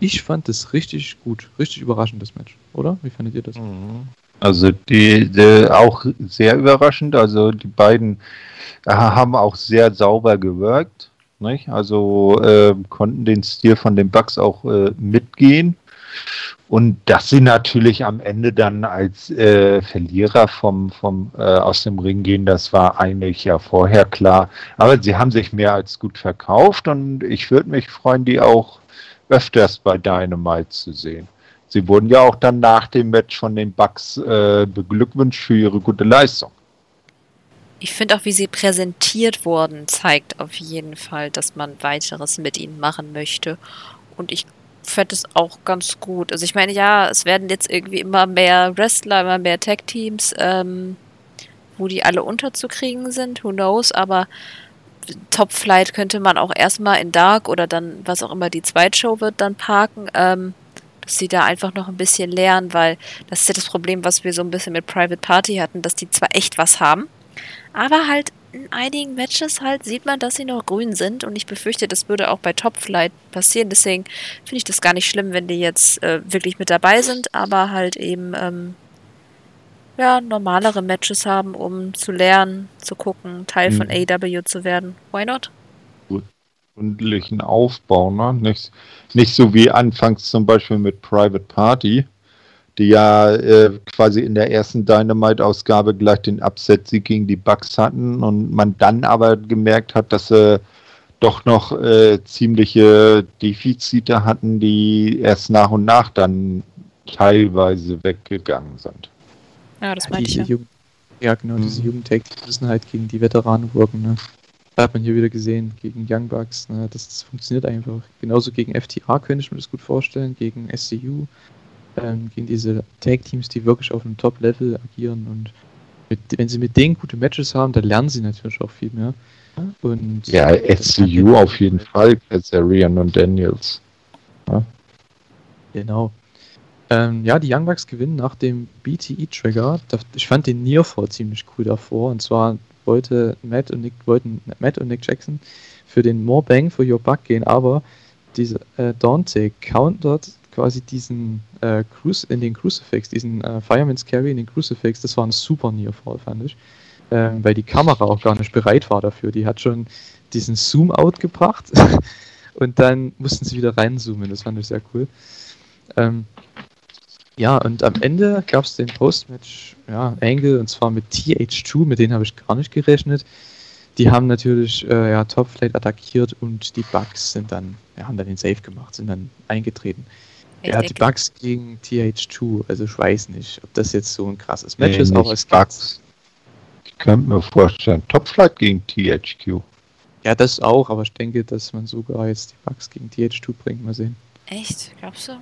ich fand das richtig gut, richtig überraschend, das Match, oder? Wie fandet ihr das? Mhm. Also die, die, auch sehr überraschend. Also die beiden äh, haben auch sehr sauber gewirkt. Nicht? Also äh, konnten den Stil von den Bugs auch äh, mitgehen. Und dass sie natürlich am Ende dann als äh, Verlierer vom, vom, äh, aus dem Ring gehen, das war eigentlich ja vorher klar. Aber sie haben sich mehr als gut verkauft und ich würde mich freuen, die auch öfters bei Dynamite zu sehen. Sie wurden ja auch dann nach dem Match von den Bucks äh, beglückwünscht für ihre gute Leistung. Ich finde auch, wie sie präsentiert wurden, zeigt auf jeden Fall, dass man weiteres mit ihnen machen möchte. Und ich fände es auch ganz gut. Also ich meine, ja, es werden jetzt irgendwie immer mehr Wrestler, immer mehr Tag-Teams, ähm, wo die alle unterzukriegen sind, who knows, aber Top Flight könnte man auch erstmal in Dark oder dann, was auch immer die Zweitshow wird, dann parken, ähm, dass sie da einfach noch ein bisschen lernen, weil das ist ja das Problem, was wir so ein bisschen mit Private Party hatten, dass die zwar echt was haben, aber halt in einigen Matches halt sieht man, dass sie noch grün sind und ich befürchte, das würde auch bei Top Flight passieren. Deswegen finde ich das gar nicht schlimm, wenn die jetzt äh, wirklich mit dabei sind, aber halt eben ähm, ja, normalere Matches haben, um zu lernen, zu gucken, Teil mhm. von AW zu werden. Why not? Gründlichen Aufbau, ne? Nicht, nicht so wie anfangs zum Beispiel mit Private Party. Die ja äh, quasi in der ersten Dynamite-Ausgabe gleich den Upset-Sieg gegen die Bucks hatten und man dann aber gemerkt hat, dass sie doch noch äh, ziemliche Defizite hatten, die erst nach und nach dann teilweise weggegangen sind. Ja, das meinte ich. Diese Ja. Jugend, ja, genau, Mhm. diese Jugendtag, die müssen halt gegen die Veteranen wirken. Ne? Da hat man hier wieder gesehen, gegen Young Bucks, ne? das, das funktioniert einfach. Genauso gegen FTA könnte ich mir das gut vorstellen, gegen SCU, ähm, gegen diese Tag-Teams, die wirklich auf einem Top-Level agieren. Und mit, wenn sie mit denen gute Matches haben, dann lernen sie natürlich auch viel mehr. Und Ja, SCU auf jeden Fall, Kazarian und Daniels. Genau. Ähm, ja, die Young Bucks gewinnen nach dem BTE-Trigger. Ich fand den Nearfall ziemlich cool davor. Und zwar wollte Matt und Nick, wollten Matt und Nick Jackson für den More Bang for Your Buck gehen, aber diese äh, Dante countert quasi diesen äh, Cruci in den Crucifix, diesen äh, Fireman's Carry in den Crucifix. Das war ein super Nearfall, fand ich. Ähm, weil die Kamera auch gar nicht bereit war dafür. Die hat schon diesen Zoom-Out gebracht <laughs> und dann mussten sie wieder reinzoomen. Das fand ich sehr cool. Ähm, ja, und am Ende gab es den Postmatch ja, Angle und zwar mit TH2, mit denen habe ich gar nicht gerechnet. Die haben natürlich äh, ja, Topflight attackiert und die Bugs sind dann, ja, haben dann den Safe gemacht, sind dann eingetreten. Ich ja, die denke, Bugs gegen TH2, also ich weiß nicht, ob das jetzt so ein krasses Match Nee, ist, es gab Bugs. Ich könnte mir vorstellen, Topflight gegen THQ. Ja, das auch, aber ich denke, dass man sogar jetzt die Bugs gegen TH2 bringt, mal sehen. echt? Glaubst du?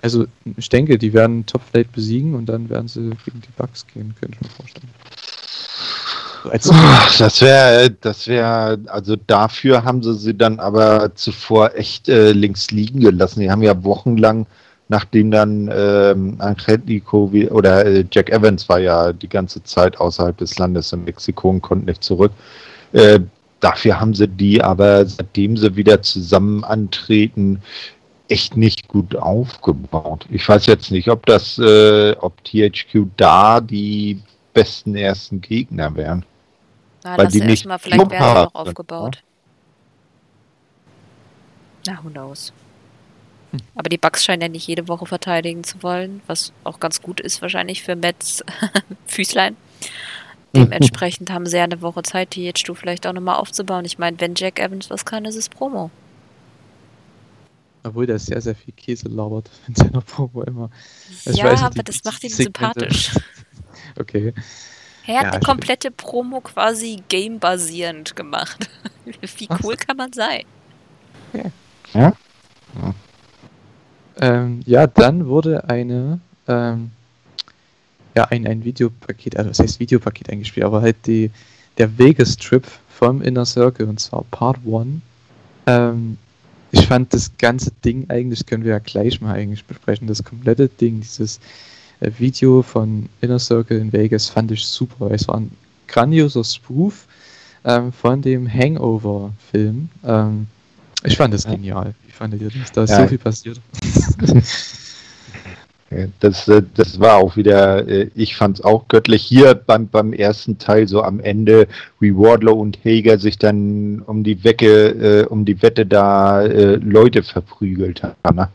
Also ich denke, die werden Topflight besiegen und dann werden sie gegen die Bugs gehen, könnte ich mir vorstellen. Als Das wäre, das wäre, also dafür haben sie sie dann aber zuvor echt äh, links liegen gelassen. Die haben ja wochenlang, nachdem dann ähm, Angelico oder äh, Jack Evans war ja die ganze Zeit außerhalb des Landes in Mexiko und konnte nicht zurück. Äh, dafür haben sie die aber, seitdem sie wieder zusammen antreten, echt nicht gut aufgebaut. Ich weiß jetzt nicht, ob das, äh, ob THQ da die besten ersten Gegner wären. Na, Weil die nicht mal, vielleicht werden noch sind, aufgebaut. Na, who knows. Hm. Aber die Bugs scheinen ja nicht jede Woche verteidigen zu wollen, was auch ganz gut ist wahrscheinlich für Mets <laughs> Füßlein. Dementsprechend haben sie ja eine Woche Zeit, die jetzt du vielleicht auch nochmal aufzubauen. Ich meine, wenn Jack Evans was kann, ist es Promo. Obwohl der sehr, sehr viel Käse labert <laughs> in seiner Promo immer. Also ich ja, weiß nicht, aber das macht ihn Segmente- sympathisch. <laughs> Okay. Er hat Ja, eine komplette Promo quasi game-basierend gemacht. <laughs> Wie cool kann man sein? Ähm, ja, dann wurde eine, ähm, ja, ein, ein Videopaket, also was heißt Videopaket eingespielt, aber halt die, der Vegas-Trip vom Inner Circle und zwar Part 1. Ähm, ich fand das ganze Ding eigentlich, können wir ja gleich mal eigentlich besprechen, das komplette Ding, dieses Video von Inner Circle in Vegas fand ich super. Es war ein grandioser Spoof ähm, von dem Hangover-Film. Ähm, ich fand das genial. Fandet ihr das? Da ist Ja. so viel passiert. <laughs> Das, äh, das war auch wieder, äh, ich fand es auch göttlich. Hier beim, beim ersten Teil, so am Ende, wie Wardlow und Hager sich dann um die Wecke, äh, um die Wette da äh, Leute verprügelt haben. Ne?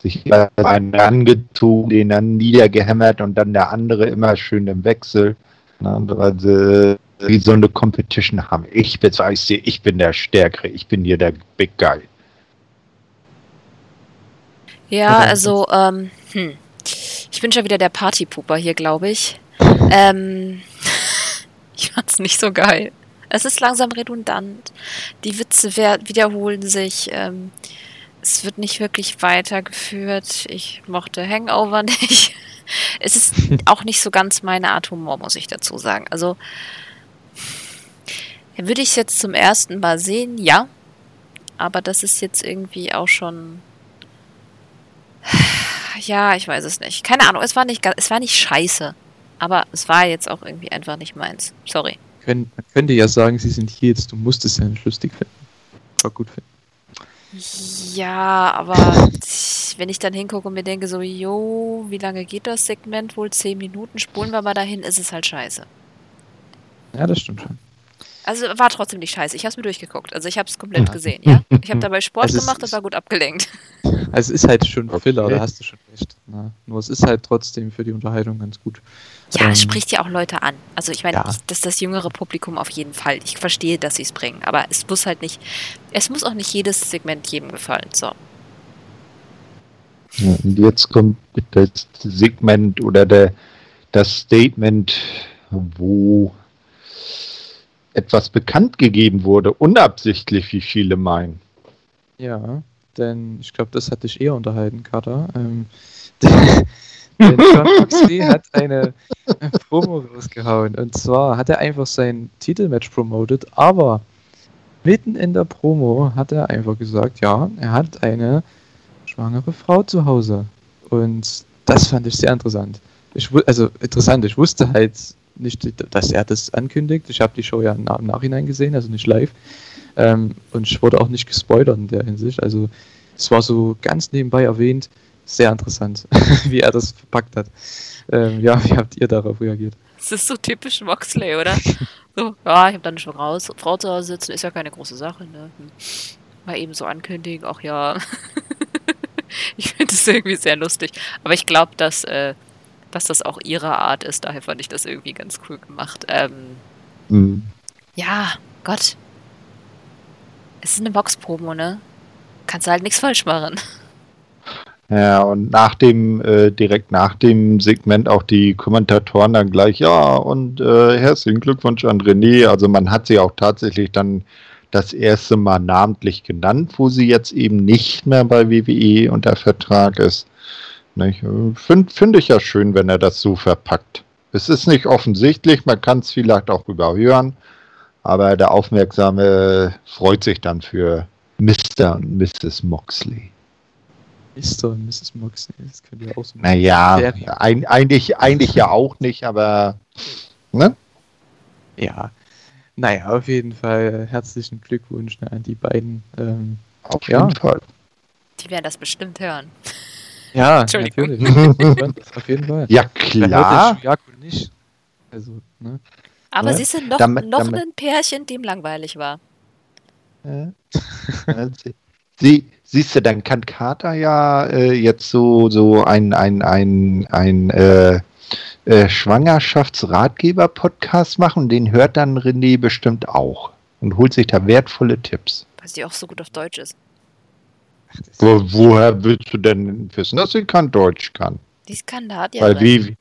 Sich einen angezogen, den dann niedergehämmert und dann der andere immer schön im Wechsel. Ne? Weil sie wie so eine Competition haben. Ich beweise dir, ich bin der Stärkere, ich bin hier der Big Guy. Ja, also, ähm, hm. Ich bin schon wieder der Partypooper hier, glaube ich. <laughs> Ähm, <laughs> ich fand's nicht so geil. Es ist langsam redundant. Die Witze wiederholen sich. Ähm, es wird nicht wirklich weitergeführt. Ich mochte Hangover <laughs> nicht. Es ist auch nicht so ganz meine Art Humor, muss ich dazu sagen. Also, würde ich es jetzt zum ersten Mal sehen, ja. Aber das ist jetzt irgendwie auch schon <sighs> ja, ich weiß es nicht. Keine Ahnung, es war nicht, es war nicht scheiße. Aber es war jetzt auch irgendwie einfach nicht meins. Sorry. Man könnte ja sagen, sie sind hier jetzt, du musst es ja nicht lustig finden. War gut finden. Ja, aber wenn ich dann hingucke und mir denke so, jo, wie lange geht das Segment? Wohl zehn Minuten, spulen wir mal dahin, ist es halt scheiße. Ja, das stimmt schon. Also war trotzdem nicht scheiße. Ich habe es mir durchgeguckt. Also ich habe es komplett gesehen, ja. Ich habe dabei Sport Also es gemacht und war gut abgelenkt. <laughs> Also es ist halt schon Okay. Filler, da hast du schon recht. Ne? Nur es ist halt trotzdem für die Unterhaltung ganz gut. Ja, Ähm, es spricht ja auch Leute an. Also ich meine, Ja. ich- das ist das jüngere Publikum auf jeden Fall. Ich verstehe, dass sie es bringen, aber es muss halt nicht, es muss auch nicht jedes Segment jedem gefallen. So. Ja, und jetzt kommt das Segment oder der, das Statement, wo etwas bekannt gegeben wurde, unabsichtlich, wie viele meinen. Ja, denn ich glaube, das hat dich eher unterhalten, Carter. Ähm, <laughs> denn <laughs> John Moxley hat eine Promo rausgehauen. Und zwar hat er einfach sein Titelmatch promoted, aber mitten in der Promo hat er einfach gesagt, ja, er hat eine schwangere Frau zu Hause. Und das fand ich sehr interessant. Ich, also interessant, ich wusste halt nicht, dass er das ankündigt. Ich habe die Show ja im Nachhinein gesehen, also nicht live. Ähm, und ich wurde auch nicht gespoilert in der Hinsicht. Also es war so ganz nebenbei erwähnt. Sehr interessant, <laughs> wie er das verpackt hat. Ähm, ja, wie habt ihr darauf reagiert? Das ist so typisch Moxley, oder? <laughs> so, ja, ich habe dann schon raus, Frau zu Hause sitzen, ist ja keine große Sache, ne? Mal eben so ankündigen, ach ja. <laughs> ich finde das irgendwie sehr lustig. Aber ich glaube, dass, äh, dass das auch ihre Art ist, daher fand ich das irgendwie ganz cool gemacht. Ähm, Hm. ja, Gott. Es ist eine Box-Promo, ne? Kannst du halt nichts falsch machen. Ja, und nach dem, äh, direkt nach dem Segment auch die Kommentatoren dann gleich, ja, und äh, herzlichen Glückwunsch an René. Also man hat sie auch tatsächlich dann das erste Mal namentlich genannt, wo sie jetzt eben nicht mehr bei WWE unter Vertrag ist. Finde find ich ja schön, wenn er das so verpackt. Es ist nicht offensichtlich, man kann es vielleicht auch überhören, aber der Aufmerksame freut sich dann für Mr. und Mrs. Moxley. Mr. und Mrs. Moxley, das könnt ihr auch so Naja, ein, eigentlich, eigentlich ja auch nicht, aber ne? Ja. Naja, auf jeden Fall herzlichen Glückwunsch ne, an die beiden. Ähm, Auf Ja. jeden Fall. Die werden das bestimmt hören. ja, natürlich. auf jeden Fall. Ja, klar. den Shuyaku nicht? Also, ne? Aber Ja, siehst du, noch, damit- noch damit- ein Pärchen, dem langweilig war. <laughs> Ja. Sie, siehst du, dann kann Carter ja äh, jetzt so, so ein, ein, ein, ein äh, äh, Schwangerschaftsratgeber-Podcast machen. Den hört dann René bestimmt auch und holt sich da wertvolle Tipps. Weil sie auch so gut auf Deutsch ist. Ach, Wo, woher willst du denn wissen, dass sie kein Deutsch kann? Die ist Kanadierin. Weil wie.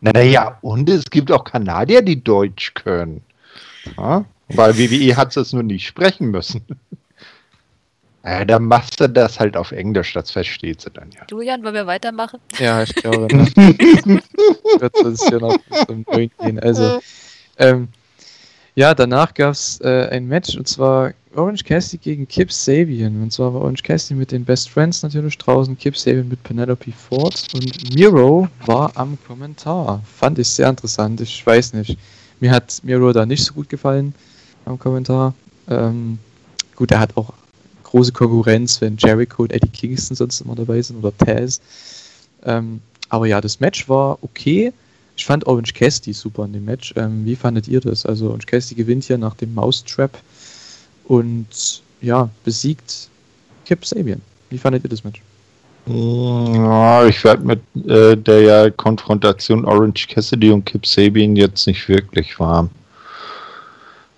Naja, und es gibt auch Kanadier, die Deutsch können. Ja? Weil WWE hat es nur nicht sprechen müssen. Ja, dann machst du das halt auf Englisch, das versteht sie dann ja. Julian, wollen wir weitermachen? Ja, ich glaube, <laughs> wird es hier noch zum Neuen gehen. Also, ähm, ja, danach gab es äh, ein Match und zwar Orange Cassidy gegen Kip Sabian. Und zwar war Orange Cassidy mit den Best Friends natürlich draußen, Kip Sabian mit Penelope Ford und Miro war am Kommentar. Fand ich sehr interessant. Ich weiß nicht. Mir hat Miro da nicht so gut gefallen am Kommentar. Ähm, gut, er hat auch große Konkurrenz, wenn Jericho und Eddie Kingston sonst immer dabei sind oder Taz. Ähm, aber ja, das Match war okay. Ich fand Orange Cassidy super in dem Match. Ähm, wie fandet ihr das? Also Orange Cassidy gewinnt hier nach dem Mousetrap und ja, besiegt Kip Sabian. Wie fandet ihr das Match? Ja, ich werde mit äh, der Konfrontation Orange Cassidy und Kip Sabian jetzt nicht wirklich warm.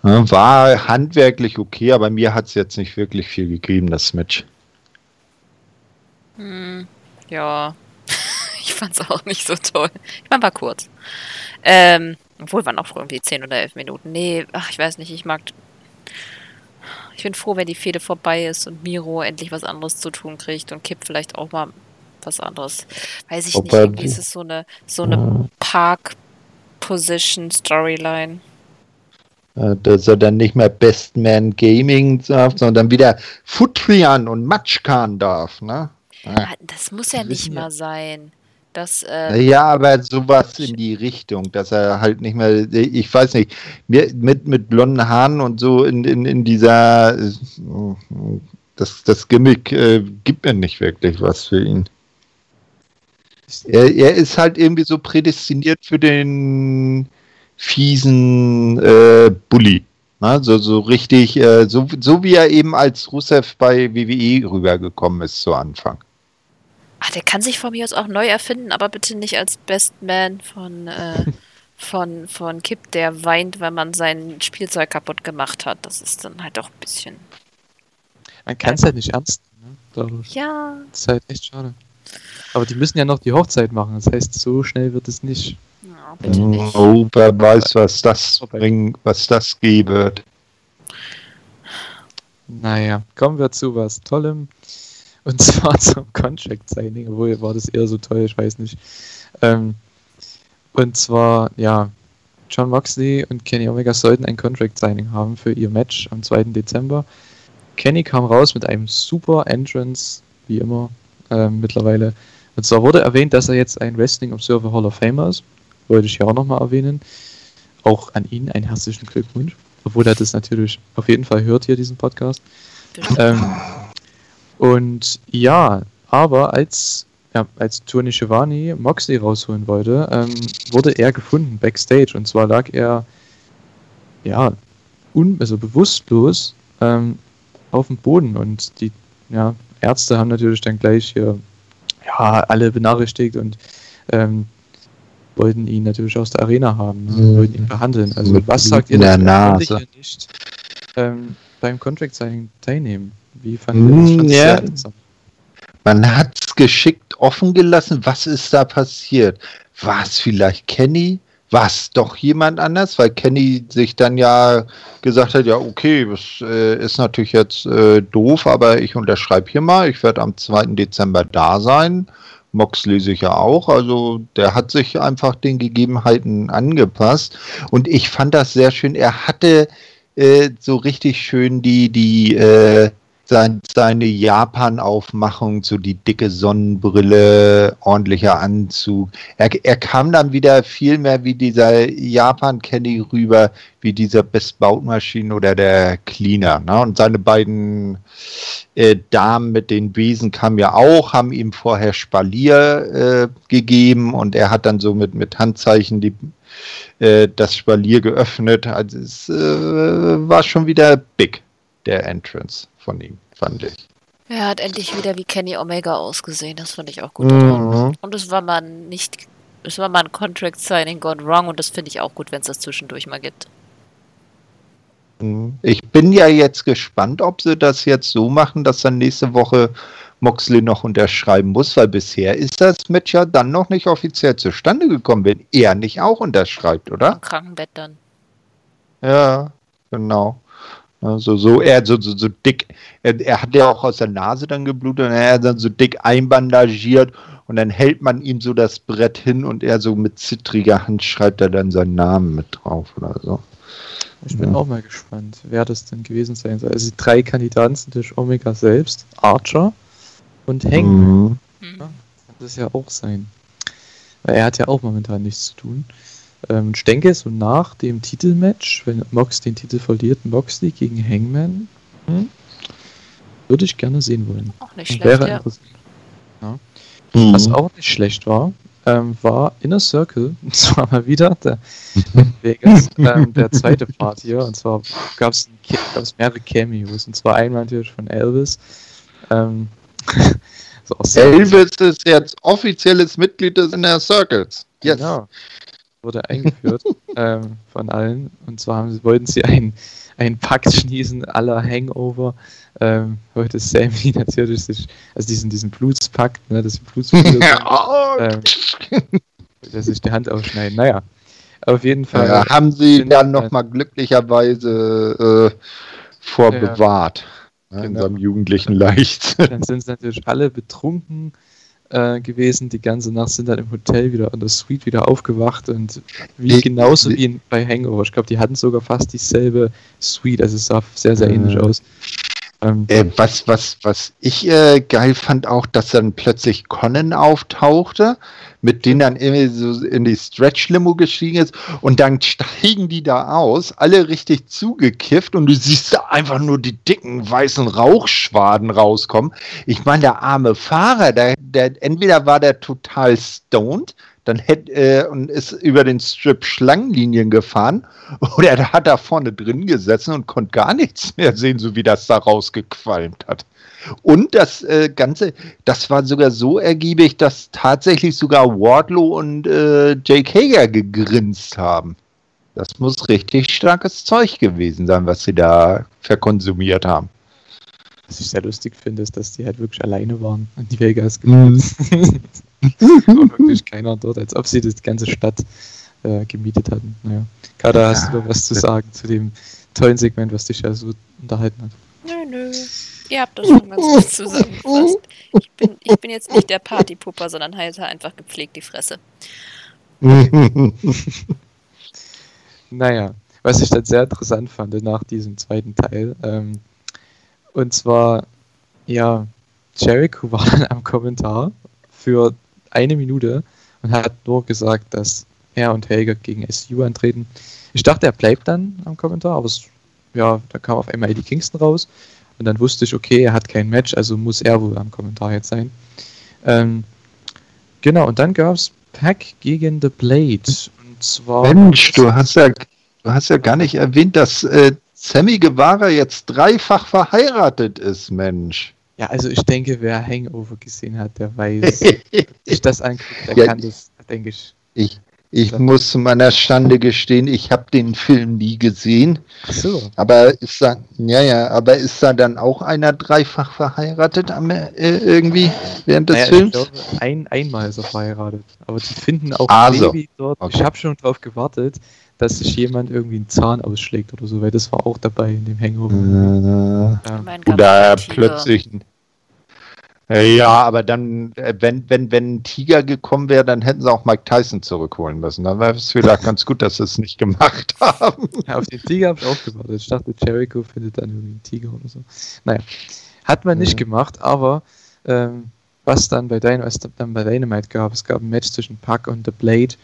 Ja, war handwerklich okay, aber mir hat es jetzt nicht wirklich viel gegeben, das Match. Hm, ja. <laughs> ich fand's auch nicht so toll. Ich meine, war kurz. Ähm, obwohl waren auch irgendwie 10 oder 11 Minuten. Nee, ach, ich weiß nicht, ich mag. Ich bin froh, wenn die Fehde vorbei ist und Miro endlich was anderes zu tun kriegt und Kip vielleicht auch mal was anderes. Weiß ich Ob nicht, irgendwie ist es so eine, so eine Park-Position-Storyline. Äh, dass er dann nicht mehr Best Man Gaming darf, sondern wieder Futrian und Matschkan darf, ne? Ah, Das muss ja nicht mal sein. Das, äh, Ja, aber sowas in die Richtung, dass er halt nicht mehr, ich weiß nicht, mit, mit blonden Haaren und so in, in, in dieser, das, das Gimmick äh, gibt mir nicht wirklich was für ihn. Er, er ist halt irgendwie so prädestiniert für den fiesen äh, Bully. Na, so, so richtig, äh, so, so wie er eben als Rusev bei WWE rübergekommen ist zu Anfang. Ah, der kann sich von mir aus auch neu erfinden, aber bitte nicht als Best Man von, äh, <laughs> von, von Kip, der weint, wenn man sein Spielzeug kaputt gemacht hat. Das ist dann halt auch ein bisschen. Man kann es halt nicht ernst nehmen. Ne? Ja. Das ist halt echt schade. Aber die müssen ja noch die Hochzeit machen. Das heißt, so schnell wird es nicht. Ja bitte nicht. Oh, wer weiß, was das bringt, was das geben wird. Naja, kommen wir zu was Tollem. Und <laughs> zwar zum Contract Signing, obwohl war das eher so toll, ich weiß nicht. Ähm, und zwar, ja, John Moxley und Kenny Omega sollten ein Contract Signing haben für ihr Match am 2. Dezember. Kenny kam raus mit einem super Entrance, wie immer, ähm, mittlerweile. Und zwar wurde erwähnt, dass er jetzt ein Wrestling Observer Hall of Famer ist. Wollte ich hier auch nochmal erwähnen. Auch an ihn einen herzlichen Glückwunsch. Obwohl er das natürlich auf jeden Fall hört hier, diesen Podcast. Ähm, und ja, aber als, ja, als Tony Schiavone Moxley rausholen wollte, ähm, wurde er gefunden backstage. Und zwar lag er, ja, un also bewusstlos ähm, auf dem Boden. Und die ja, Ärzte haben natürlich dann gleich hier ja, alle benachrichtigt und ähm, wollten ihn natürlich aus der Arena haben, ne? Mhm. wollten ihn behandeln. Also Mit was sagt ihr? Er konnte Nase. hier nicht ähm, beim Contract Signing teilnehmen. Wie fandet ihr das? Fand's ja. seltsam. Man hat es geschickt offen gelassen. Was ist da passiert? War es vielleicht Kenny? War es doch jemand anders? Weil Kenny sich dann ja gesagt hat, ja, okay, das äh, ist natürlich jetzt äh, doof, aber ich unterschreibe hier mal. Ich werde am 2. Dezember da sein. Moxley sicher auch. Also der hat sich einfach den Gegebenheiten angepasst. Und ich fand das sehr schön. Er hatte äh, so richtig schön die, die äh, sein, seine Japan-Aufmachung, so die dicke Sonnenbrille, ordentlicher Anzug. Er, er kam dann wieder viel mehr wie dieser Japan-Kenny rüber, wie dieser Bestbautmaschinen oder der Cleaner. Ne? Und seine beiden äh, Damen mit den Besen kamen ja auch, haben ihm vorher Spalier äh, gegeben und er hat dann so mit, mit Handzeichen die, äh, das Spalier geöffnet. Also es äh, war schon wieder big, der Entrance von ihm, fand ich. Er hat endlich wieder wie Kenny Omega ausgesehen. Das fand ich auch gut. Mhm. Und es war mal nicht. Es war mal ein Contract Signing gone wrong und das finde ich auch gut, wenn es das zwischendurch mal gibt. Mhm. Ich bin ja jetzt gespannt, ob sie das jetzt so machen, dass dann nächste Woche Moxley noch unterschreiben muss, weil bisher ist das Match ja dann noch nicht offiziell zustande gekommen, wenn er nicht auch unterschreibt, oder? Am Krankenbett dann. Ja, genau. Also so, er so, so, so dick, er, er hat ja auch aus der Nase dann geblutet und er hat dann so dick einbandagiert und dann hält man ihm so das Brett hin und er so mit zittriger Hand schreibt er dann seinen Namen mit drauf oder so. Ich bin Ja. auch mal gespannt, wer das denn gewesen sein soll. Also die drei Kandidaten sind durch Omega selbst, Archer und Hangman. Mhm. Hm. Kann das ja auch sein. Weil er hat ja auch momentan nichts zu tun. Ähm, ich denke, so nach dem Titelmatch, wenn Mox den Titel verliert, Moxley gegen Hangman, hm, würde ich gerne sehen wollen. Auch nicht schlecht, Wäre ja. interessant. Was Mhm. auch nicht schlecht war, ähm, war Inner Circle. <laughs> Und zwar mal wieder der in <laughs> Vegas, ähm, der zweite Part hier. Und zwar gab es mehrere Cameos. Und zwar einmal natürlich von Elvis. Ähm, <laughs> Elvis ist jetzt offizielles Mitglied des Inner Circles. Yes. Genau. Wurde eingeführt <laughs> ähm, von allen. Und zwar haben wollten sie einen, einen Pakt schließen aller Hangover. Ähm, wollte Sammy natürlich sich, also diesen, diesen Blutspakt, ne, <laughs> <laughs> dass sind, Oh, ähm, er sich die Hand aufschneiden. Naja, auf jeden Fall. ja, haben sie dann nochmal glücklicherweise äh, vorbewahrt. ne, In Genau. seinem jugendlichen Leichtsinn. Dann sind sie natürlich alle betrunken äh, gewesen. Die ganze Nacht sind dann im Hotel wieder in der Suite wieder aufgewacht und wie genauso wie in, bei Hangover. Ich glaube, die hatten sogar fast dieselbe Suite. Also es sah sehr, sehr ähnlich Mhm. aus. Ähm, Äh, was, was, was ich äh, geil fand auch, dass dann plötzlich Conan auftauchte, mit denen dann irgendwie so in die Stretch-Limo gestiegen ist und dann steigen die da aus, alle richtig zugekifft und du siehst da einfach nur die dicken weißen Rauchschwaden rauskommen. Ich meine, der arme Fahrer, der, der entweder war der total stoned, dann hätte äh, und ist über den Strip Schlangenlinien gefahren oder er hat da vorne drin gesessen und konnte gar nichts mehr sehen, so wie das da rausgequalmt hat. Und das äh, Ganze, das war sogar so ergiebig, dass tatsächlich sogar Wardlow und äh, Jake Hager gegrinst haben. Das muss richtig starkes Zeug gewesen sein, was sie da verkonsumiert haben. Was ich sehr lustig finde, ist, dass die halt wirklich alleine waren und die Vegas gemietet. <laughs> war <laughs> wirklich keiner dort, als ob sie die ganze Stadt äh, gemietet hatten. Naja. Kada, hast du noch was zu sagen zu dem tollen Segment, was dich ja so unterhalten hat? Nö, nö. Ihr habt das schon ganz gut zusammengefasst. Ich bin, ich bin jetzt nicht der Partypupper, sondern halte einfach gepflegt die Fresse. <laughs> Naja, was ich dann sehr interessant fand nach diesem zweiten Teil, ähm, und zwar, ja, Jericho war dann <laughs> am Kommentar für eine Minute und hat nur gesagt, dass er und Helger gegen SU antreten. Ich dachte, er bleibt dann am Kommentar, aber es, ja, da kam auf einmal Eddie Kingston raus und dann wusste ich, okay, er hat kein Match, also muss er wohl am Kommentar jetzt sein. Ähm, genau, und dann gab es Pack gegen The Blade. Und zwar. Mensch, du hast ja, du hast ja gar nicht erwähnt, dass äh, Sammy Guevara jetzt dreifach verheiratet ist, Mensch. Ja, also ich denke, wer Hangover gesehen hat, der weiß, <laughs> sich das anguckt, der Ja, kann das, denke ich. Ich, ich muss zu meiner Schande gestehen, ich habe den Film nie gesehen. Ach so. Aber ist da, ja, ja, aber ist da dann auch einer dreifach verheiratet am, äh, irgendwie während des Naja, Films? Ich glaube, ein, einmal ist er verheiratet. Aber die finden auch Also, Baby dort. okay. Ich habe schon darauf gewartet, dass sich jemand irgendwie einen Zahn ausschlägt oder so, weil das war auch dabei in dem Hangover. Äh, Ja. Mein oder Tiger. plötzlich. ein- Äh, Ja, aber dann, äh, wenn, wenn, wenn ein Tiger gekommen wäre, dann hätten sie auch Mike Tyson zurückholen müssen. Dann wäre es vielleicht ganz gut, dass sie es nicht gemacht <laughs> haben. Ja, auf den Tiger habe ich auch gewartet. Ich dachte, Jericho findet dann irgendwie einen Tiger oder so. Naja, hat man nicht Ja. gemacht, aber ähm, was dann bei Dynamite, was dann bei Dynamite gab, es gab ein Match zwischen Puck und The Blade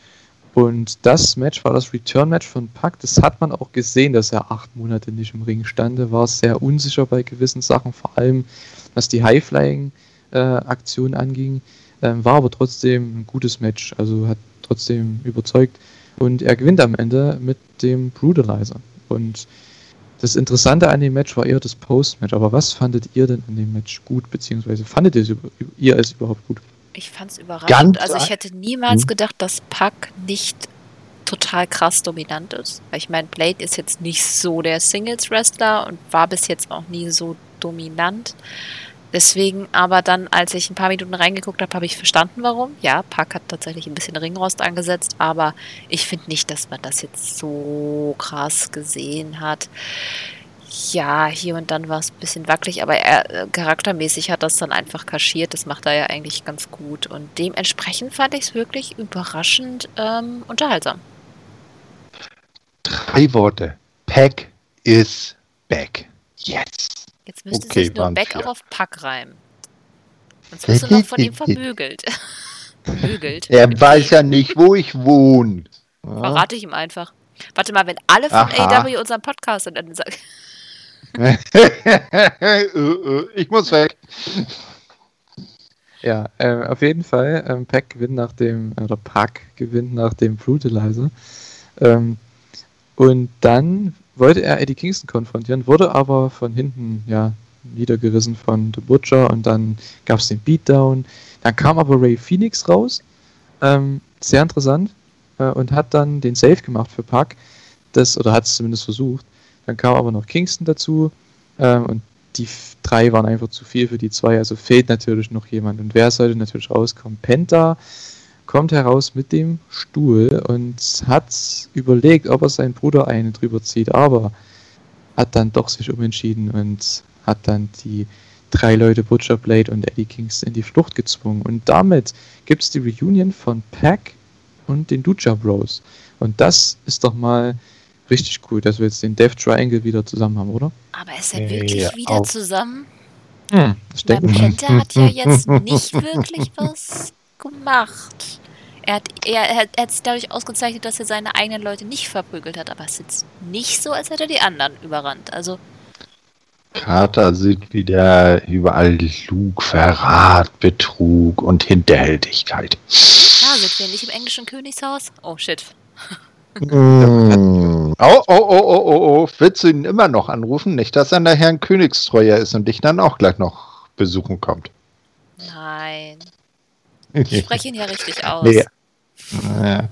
und das Match war das Return-Match von Puck. Das hat man auch gesehen, dass er acht Monate nicht im Ring stand. War sehr unsicher bei gewissen Sachen, vor allem was die High-Flying-Aktion anging. Ähm, war aber trotzdem ein gutes Match, also hat trotzdem überzeugt. Und er gewinnt am Ende mit dem Brutalizer. Und das Interessante an dem Match war eher das Post-Match. Aber was fandet ihr denn an dem Match gut, beziehungsweise fandet ihr es überhaupt gut? Ich fand's überraschend. Ganz also ich hätte niemals Hm. gedacht, dass Puck nicht total krass dominant ist. Weil ich meine, Blade ist jetzt nicht so der Singles-Wrestler und war bis jetzt auch nie so dominant. Deswegen, aber dann, als ich ein paar Minuten reingeguckt habe, habe ich verstanden, warum. Ja, Puck hat tatsächlich ein bisschen Ringrost angesetzt, aber ich finde nicht, dass man das jetzt so krass gesehen hat. Ja, hier und dann war es ein bisschen wackelig, aber er, äh, charaktermäßig hat das dann einfach kaschiert. Das macht er ja eigentlich ganz gut. Und dementsprechend fand ich es wirklich überraschend ähm, unterhaltsam. Drei Worte. Pack is back. Yes. Jetzt müsste Okay, sich nur vier. auch auf Pack reimen. Sonst wirst du noch von ihm <laughs> verbügelt. <laughs> verbügelt. Er weiß ja nicht, wo ich wohne. Verrate ich ihm einfach. Warte mal, wenn alle von Aha. AW unseren Podcast sind, dann sag äh, <laughs> ich muss weg. Ja, ähm, auf jeden Fall. Ähm, Pack gewinnt nach dem, oder Pack gewinnt nach dem Brutalizer. Ähm, und dann wollte er Eddie Kingston konfrontieren, wurde aber von hinten ja niedergerissen von The Butcher und dann gab es den Beatdown. Dann kam aber Ray Phoenix raus, ähm, sehr interessant, äh, und hat dann den Save gemacht für Pack. Das, oder hat es zumindest versucht. Dann kam aber noch Kingston dazu ähm, und die drei waren einfach zu viel für die zwei, also fehlt natürlich noch jemand. Und wer sollte natürlich rauskommen? Penta kommt heraus mit dem Stuhl und hat überlegt, ob er seinen Bruder eine drüber zieht, aber hat dann doch sich umentschieden und hat dann die drei Leute Butcher Blade und Eddie Kingston in die Flucht gezwungen. Und damit gibt es die Reunion von Pack und den Lucha Bros. Und das ist doch mal richtig cool, dass wir jetzt den Death Triangle wieder zusammen haben, oder? Aber ist er Ja, wirklich wieder auf- zusammen? Hm, ich Weil denke, Penta hat ja jetzt <laughs> nicht wirklich was gemacht. Er hat, er, er, hat- er hat sich dadurch ausgezeichnet, dass er seine eigenen Leute nicht verprügelt hat, aber es ist jetzt nicht so, als hätte er die anderen überrannt. Also, Carter sieht wieder überall Lug, Verrat, Betrug und Hinterhältigkeit. ja, sind wir nicht im englischen Königshaus? Oh shit. <laughs> <laughs> Mm. Oh, oh, oh, oh, oh, oh. Willst du ihn immer noch anrufen? Nicht, dass er nachher ein Königstreuer ist und dich dann auch gleich noch besuchen kommt. Nein. <laughs> Ich spreche ihn ja richtig aus. Nee. Ja.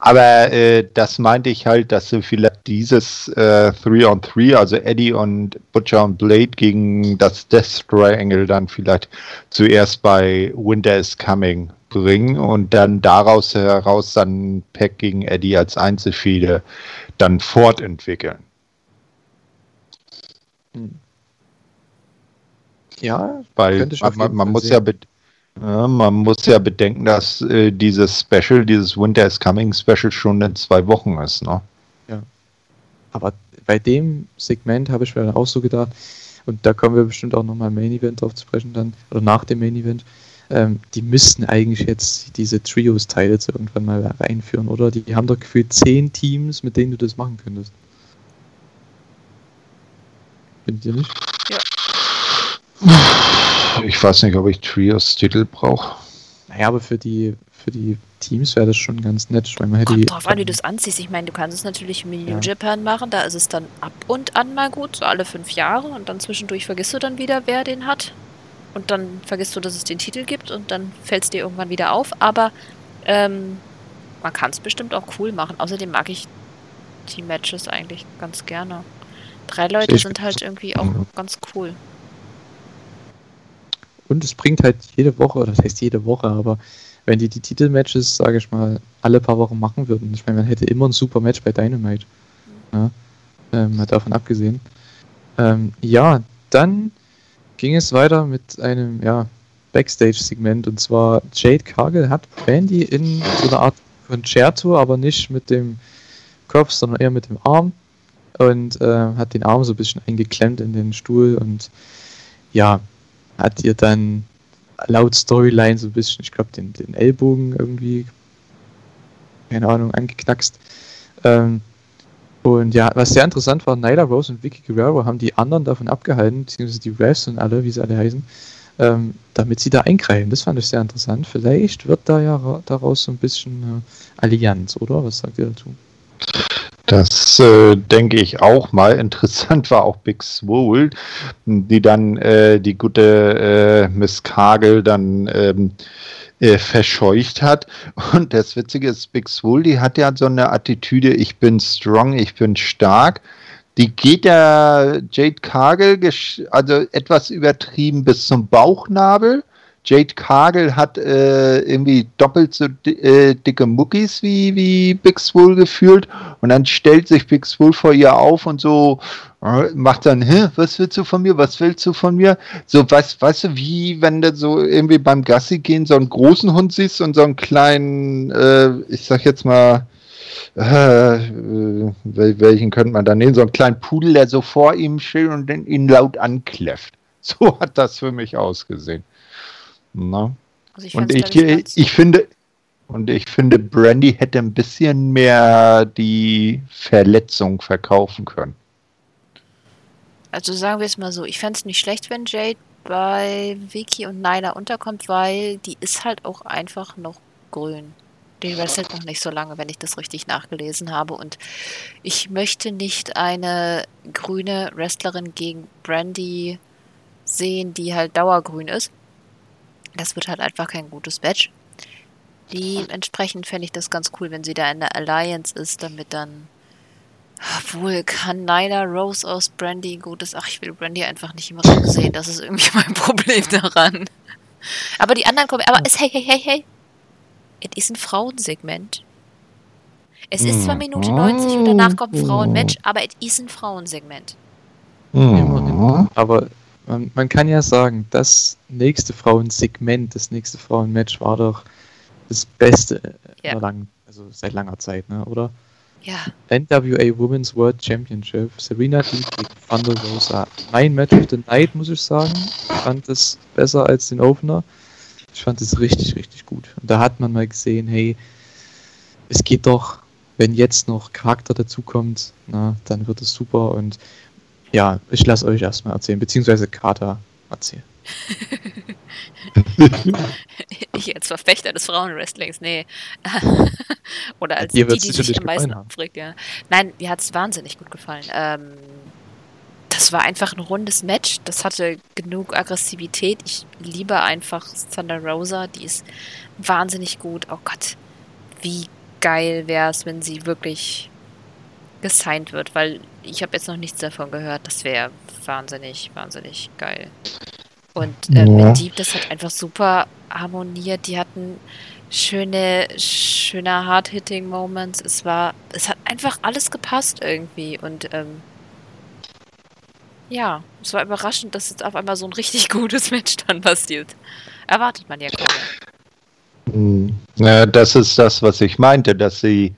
Aber äh, das meinte ich halt, dass du vielleicht dieses äh, 3-on-3, also Eddie und Butcher und Blade gegen das Death Triangle dann vielleicht zuerst bei Winter is Coming bringen und dann daraus heraus dann Pack gegen Eddie als Einzelfehde dann fortentwickeln. Hm. Ja, weil man, man, man muss ja, ja, man muss ja bedenken, dass äh, dieses Special, dieses Winter is Coming Special schon in zwei Wochen ist, ne? Ja. Aber bei dem Segment habe ich mir auch so gedacht, und da kommen wir bestimmt auch nochmal im Main Event drauf zu sprechen dann, oder nach dem Main Event, ähm, die müssten eigentlich jetzt diese Trios-Teile irgendwann mal reinführen, oder? Die haben doch gefühlt zehn Teams, mit denen du das machen könntest. Findet ihr nicht? Ja. <sighs> Ich weiß nicht, ob ich Trios-Titel brauche. Naja, aber für die, für die Teams wäre das schon ganz nett. Weil man hätte Kommt drauf an, wie du es anziehst. Ich meine, du kannst es natürlich mit New ja. Japan machen, da ist es dann ab und an mal gut, so alle fünf Jahre und dann zwischendurch vergisst du dann wieder, wer den hat. Und dann vergisst du, dass es den Titel gibt und dann fällt es dir irgendwann wieder auf. Aber ähm, man kann es bestimmt auch cool machen. Außerdem mag ich die Matches eigentlich ganz gerne. Drei Leute sind halt irgendwie auch ganz cool. Und es bringt halt jede Woche, oder das heißt jede Woche, aber wenn die die Titelmatches, sage ich mal, alle paar Wochen machen würden, ich meine, man hätte immer ein super Match bei Dynamite. Ja, ähm, mal davon abgesehen. Ähm, ja, dann ging es weiter mit einem ja, Backstage-Segment und zwar Jade Cargill hat Brandy in so einer Art Concerto, aber nicht mit dem Kopf, sondern eher mit dem Arm und äh, hat den Arm so ein bisschen eingeklemmt in den Stuhl und ja, hat ihr dann laut Storyline so ein bisschen, ich glaube, den, den Ellbogen irgendwie, keine Ahnung, angeknackst. Ähm, und ja, was sehr interessant war, Nyla Rose und Vicky Guerrero haben die anderen davon abgehalten, beziehungsweise die Refs und alle, wie sie alle heißen, ähm, damit sie da eingreifen. Das fand ich sehr interessant. Vielleicht wird da ja daraus so ein bisschen äh, Allianz, oder? Was sagt ihr dazu? Das äh, denke ich auch mal. <laughs> Interessant war auch Big Swole, die dann äh, die gute äh, Miss Kagel dann ähm, äh, verscheucht hat. Und das Witzige ist, Big Swole, die hat ja so eine Attitüde, ich bin strong, ich bin stark. Die geht ja Jade Kagel also etwas übertrieben bis zum Bauchnabel Jade Cargill hat äh, irgendwie doppelt so äh, dicke Muckis wie, wie Big Swole gefühlt und dann stellt sich Big Swole vor ihr auf und so äh, macht dann, Hä, was willst du von mir, was willst du von mir? So, weißt, weißt du, wie wenn du so irgendwie beim Gassi gehen so einen großen Hund siehst und so einen kleinen, äh, ich sag jetzt mal, äh, welchen könnte man da nehmen, so einen kleinen Pudel, der so vor ihm steht und ihn laut ankläfft. <laughs> So hat das für mich ausgesehen. Na? Also ich und ich, ich, ich finde, und ich finde, Brandy hätte ein bisschen mehr die Verletzung verkaufen können. Also sagen wir es mal so, ich fände es nicht schlecht, wenn Jade bei Vicky und Nyla unterkommt, weil die ist halt auch einfach noch grün. Die wrestelt noch nicht so lange, wenn ich das richtig nachgelesen habe. Und ich möchte nicht eine grüne Wrestlerin gegen Brandy sehen, die halt dauergrün ist. Das wird halt einfach kein gutes Match. Dementsprechend fände ich das ganz cool, wenn sie da in der Alliance ist, damit dann. Obwohl, kann Nyla Rose aus Brandy gutes. Ach, ich will Brandy einfach nicht im Ring sehen. Das ist irgendwie <laughs> mein Problem daran. Aber die anderen kommen. Aber es, hey, hey, hey, hey. Es ist ein Frauensegment. Es ist zwar Minute 90 und danach kommt ein Frauenmatch, aber es ist ein Frauensegment. Mhm. Aber man, man, kann ja sagen, das nächste Frauensegment, das nächste Frauenmatch war doch das Beste ja. lang, also seit langer Zeit, ne, oder? Ja. NWA Women's World Championship, Serena Deeb gegen Thunder Rosa. Mein Match of the Night, muss ich sagen. Ich fand es besser als den Opener. Ich fand es richtig, richtig gut. Und da hat man mal gesehen, hey, es geht doch, wenn jetzt noch Charakter dazukommt, na, dann wird es super und ja, ich lasse euch erstmal erzählen, beziehungsweise Kater erzählen. <laughs> ich als Verfechter des Frauenwrestlings, nee. <laughs> Oder als Dir die, wird's die sich sicherlich am meisten aufregt, ja. Nein, mir hat es wahnsinnig gut gefallen. Ähm, das war einfach ein rundes Match. Das hatte genug Aggressivität. Ich liebe einfach Thunder Rosa. Die ist wahnsinnig gut. Oh Gott, wie geil wäre es, wenn sie wirklich gesigned wird, weil ich habe jetzt noch nichts davon gehört. Das wäre wahnsinnig, wahnsinnig geil. Und ähm, Ja. Deep, das hat einfach super harmoniert. Die hatten schöne, schöne Hard-Hitting-Moments. Es war, es hat einfach alles gepasst irgendwie. Und ähm, ja, es war überraschend, dass jetzt auf einmal so ein richtig <laughs> gutes Match dann passiert. Erwartet man ja kaum. Hm. Ja, das ist das, was ich meinte, dass sie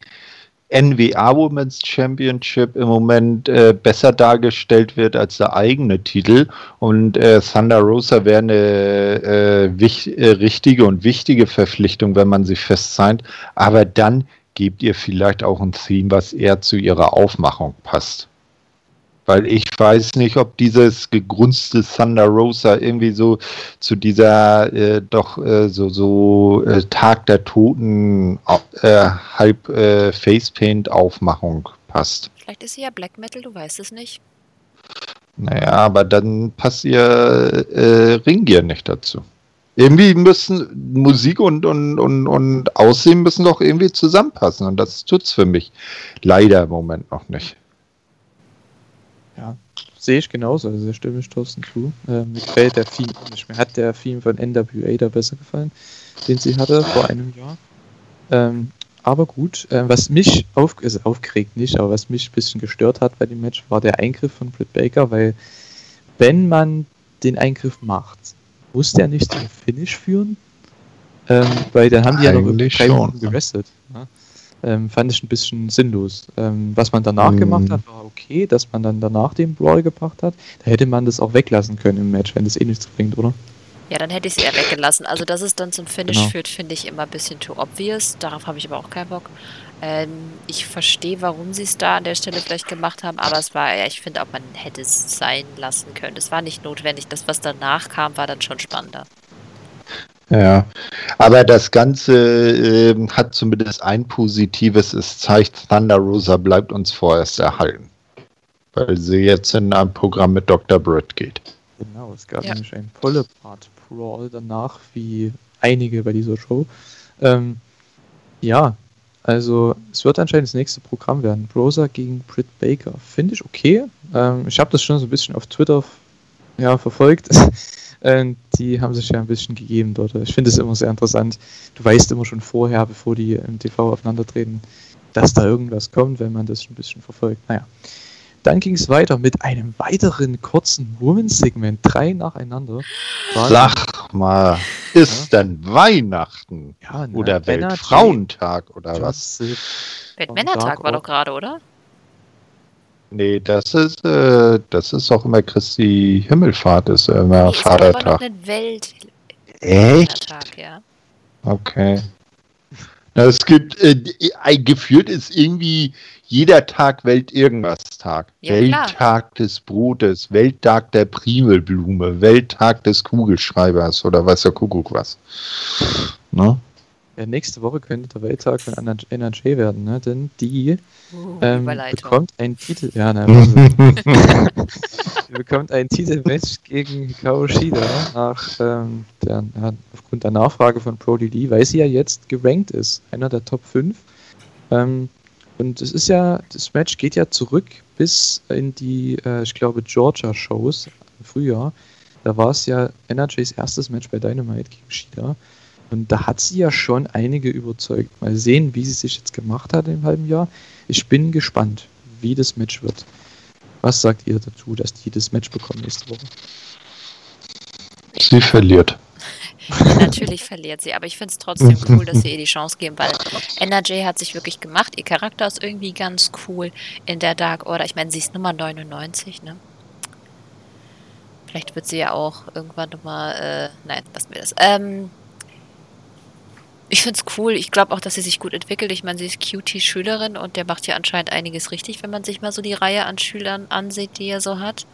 NWA Women's Championship im Moment äh, besser dargestellt wird als der eigene Titel. Und äh, Thunder Rosa wäre eine äh, wich, äh, richtige und wichtige Verpflichtung, wenn man sie festsigned. Aber dann gebt ihr vielleicht auch ein Theme, was eher zu ihrer Aufmachung passt. Weil ich weiß nicht, ob dieses gegrunzte Thunder Rosa irgendwie so zu dieser äh, doch äh, so, so äh, Tag der Toten äh, halb äh, Facepaint Aufmachung passt. Vielleicht ist sie ja Black Metal, du weißt es nicht. Naja, aber dann passt ihr äh, Ringgear nicht dazu. Irgendwie müssen Musik und, und, und, und Aussehen müssen doch irgendwie zusammenpassen und das tut's für mich leider im Moment noch nicht. Sehe ich genauso, also da stimme ich Thorsten zu. Ähm, mir gefällt der Theme nicht. Mir hat der Theme von NWA da besser gefallen, den sie hatte vor einem Jahr. Ähm, aber gut, äh, was mich auf, also aufgeregt nicht, aber was mich ein bisschen gestört hat bei dem Match, war der Eingriff von Britt Baker, weil wenn man den Eingriff macht, muss der nicht zum Finish führen? Ähm, weil dann haben die ja noch Eigentlich drei schon, Minuten gewrestelt. Ja? Ähm, fand ich ein bisschen sinnlos. Ähm, was man danach Mhm. gemacht hat, war okay, dass man dann danach den Brawl gebracht hat. Da hätte man das auch weglassen können im Match, wenn das eh nichts bringt, oder? Ja, dann hätte ich sie eher weggelassen. Also, dass es dann zum Finish Genau. führt, finde ich immer ein bisschen too obvious. Darauf habe ich aber auch keinen Bock. Ähm, ich verstehe, warum sie es da an der Stelle vielleicht gemacht haben, aber es war, ja, ich finde auch, man hätte es sein lassen können. Es war nicht notwendig. Das, was danach kam, war dann schon spannender. Ja, aber das Ganze ähm, hat zumindest ein Positives. Es zeigt, Thunder Rosa bleibt uns vorerst erhalten. Weil sie jetzt in ein Programm mit Dr. Britt geht. Genau, es gab Ja. nämlich einen volle Part Brawl danach, wie einige bei dieser Show. Ähm, ja, also es wird anscheinend das nächste Programm werden. Rosa gegen Britt Baker. Finde ich okay. Ähm, ich habe das schon so ein bisschen auf Twitter ja, verfolgt. <laughs> Ähm, die haben sich ja ein bisschen gegeben dort. Ich finde es immer sehr interessant. Du weißt immer schon vorher, bevor die im TV aufeinandertreten, dass da irgendwas kommt, wenn man das ein bisschen verfolgt. Naja. Dann ging es weiter mit einem weiteren kurzen Women's-Segment. Drei nacheinander. Sag mal, ist denn Weihnachten ja, ne, oder Weltfrauentag oder was? Weltmännertag war doch gerade, oder? Nee, das ist, äh, das ist auch immer Christi Himmelfahrt, ist immer Nee, es war aber Vatertag. Weltmännertag, Echt? ja. Okay. Na, es gibt, äh, ein gefühlt ist irgendwie jeder Tag Welt irgendwas Tag. Ja, klar. Welttag des Brotes, Welttag der Primelblume, Welttag des Kugelschreibers oder weiß der Kuckuck was. Ne? Ja, nächste Woche könnte der Welttag von NRJ werden, ne? denn die Uh, ähm, bekommt einen Titel. Ja, ne. Sie <laughs> <laughs> bekommt ein Titelmatch gegen Hikaru Shida nach ähm, der, ja, aufgrund der Nachfrage von Brody Lee, weil sie ja jetzt gerankt ist, einer der Top 5. Ähm, und es ist ja, das Match geht ja zurück bis in die, äh, ich glaube, Georgia-Shows im Frühjahr. Da war es ja NRJs erstes Match bei Dynamite gegen Shida. Und da hat sie ja schon einige überzeugt. Mal sehen, wie sie sich jetzt gemacht hat im halben Jahr. Ich bin gespannt, wie das Match wird. Was sagt ihr dazu, dass die das Match bekommen nächste Woche? Sie verliert. Natürlich verliert sie, aber ich finde es trotzdem <laughs> cool, dass sie ihr die Chance geben, weil NRJ hat sich wirklich gemacht. Ihr Charakter ist irgendwie ganz cool in der Dark Order. Ich meine, sie ist Nummer 99, ne? Vielleicht wird sie ja auch irgendwann nochmal, äh, nein, lassen wir das. Ähm, ich finde es cool. Ich glaube auch, dass sie sich gut entwickelt. Ich meine, sie ist QT-Schülerin und der macht ja anscheinend einiges richtig, wenn man sich mal so die Reihe an Schülern ansieht, die er so hat.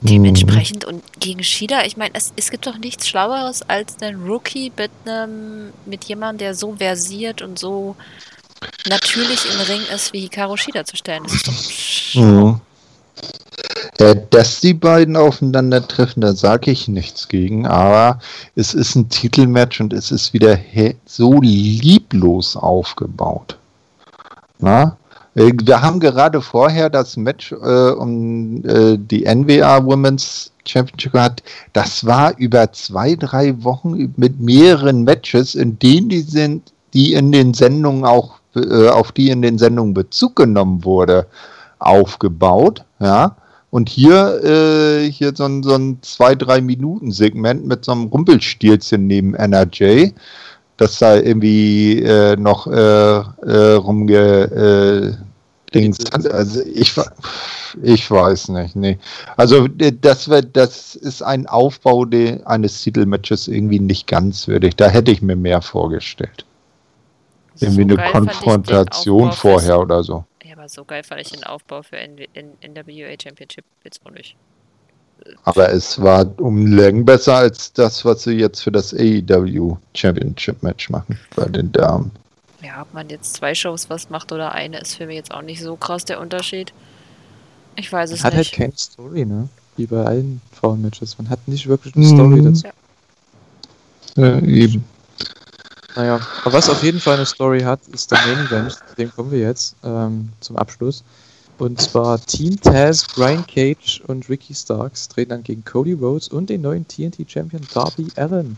Dementsprechend und gegen Shida, ich meine, es, es gibt doch nichts Schlaueres als einen Rookie mit einem, mit jemandem, der so versiert und so natürlich im Ring ist, wie Hikaru Shida zu stellen. Das ist doch Mhm. Ja, dass die beiden aufeinandertreffen, da sage ich nichts gegen, aber es ist ein Titelmatch und es ist wieder so lieblos aufgebaut. Na? Äh, Wir haben gerade vorher das Match äh, um äh, die NWA Women's Championship gehabt. Das war über zwei, drei Wochen mit mehreren Matches, in denen die sind, die in den Sendungen auch, äh, auf die in den Sendungen Bezug genommen wurde, aufgebaut. Ja. Und hier, äh, hier so ein, so ein zwei, drei Minuten Segment mit so einem Rumpelstilzchen neben NRJ, das da irgendwie äh, noch äh, äh, rumge äh. Also ich, ich weiß nicht, nee. Also äh, das wird, das ist ein Aufbau de, eines Titelmatches irgendwie nicht ganz würdig. Da hätte ich mir mehr vorgestellt. Irgendwie eine ich den Konfrontation vorher oder so. Ja, aber so geil fand ich den Aufbau für N N NWA Championship jetzt auch nicht. Aber es war um Längen besser als das, was sie jetzt für das AEW Championship Match machen bei den Damen. Ja, ob man jetzt zwei Shows was macht oder eine, ist für mich jetzt auch nicht so krass der Unterschied. Ich weiß es Hat halt nicht. keine Story, ne? Wie bei allen Frauenmatches. Man hat nicht wirklich eine Story Mhm. dazu. Äh, eben. Naja, aber was auf jeden Fall eine Story hat, ist der Main Event. Zu dem kommen wir jetzt ähm, zum Abschluss. Und zwar Team Taz, Brian Cage und Ricky Starks treten dann gegen Cody Rhodes und den neuen TNT-Champion Darby Allen.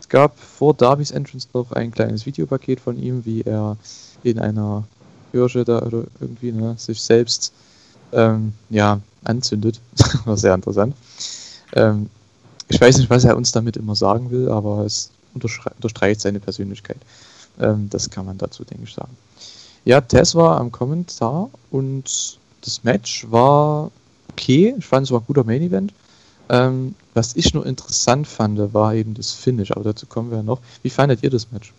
Es gab vor Darbys Entrance noch ein kleines Videopaket von ihm, wie er in einer Kirche da oder irgendwie ne, sich selbst ähm, ja, anzündet. <laughs> War sehr interessant. Ähm, ich weiß nicht, was er uns damit immer sagen will, aber es unterstreicht seine Persönlichkeit. Ähm, das kann man dazu, denke ich, sagen. Ja, Tess war am Kommentar und das Match war okay. Ich fand es war ein guter Main Event. Ähm, was ich nur interessant fand, war eben das Finish, aber dazu kommen wir ja noch. Wie fandet ihr das Match?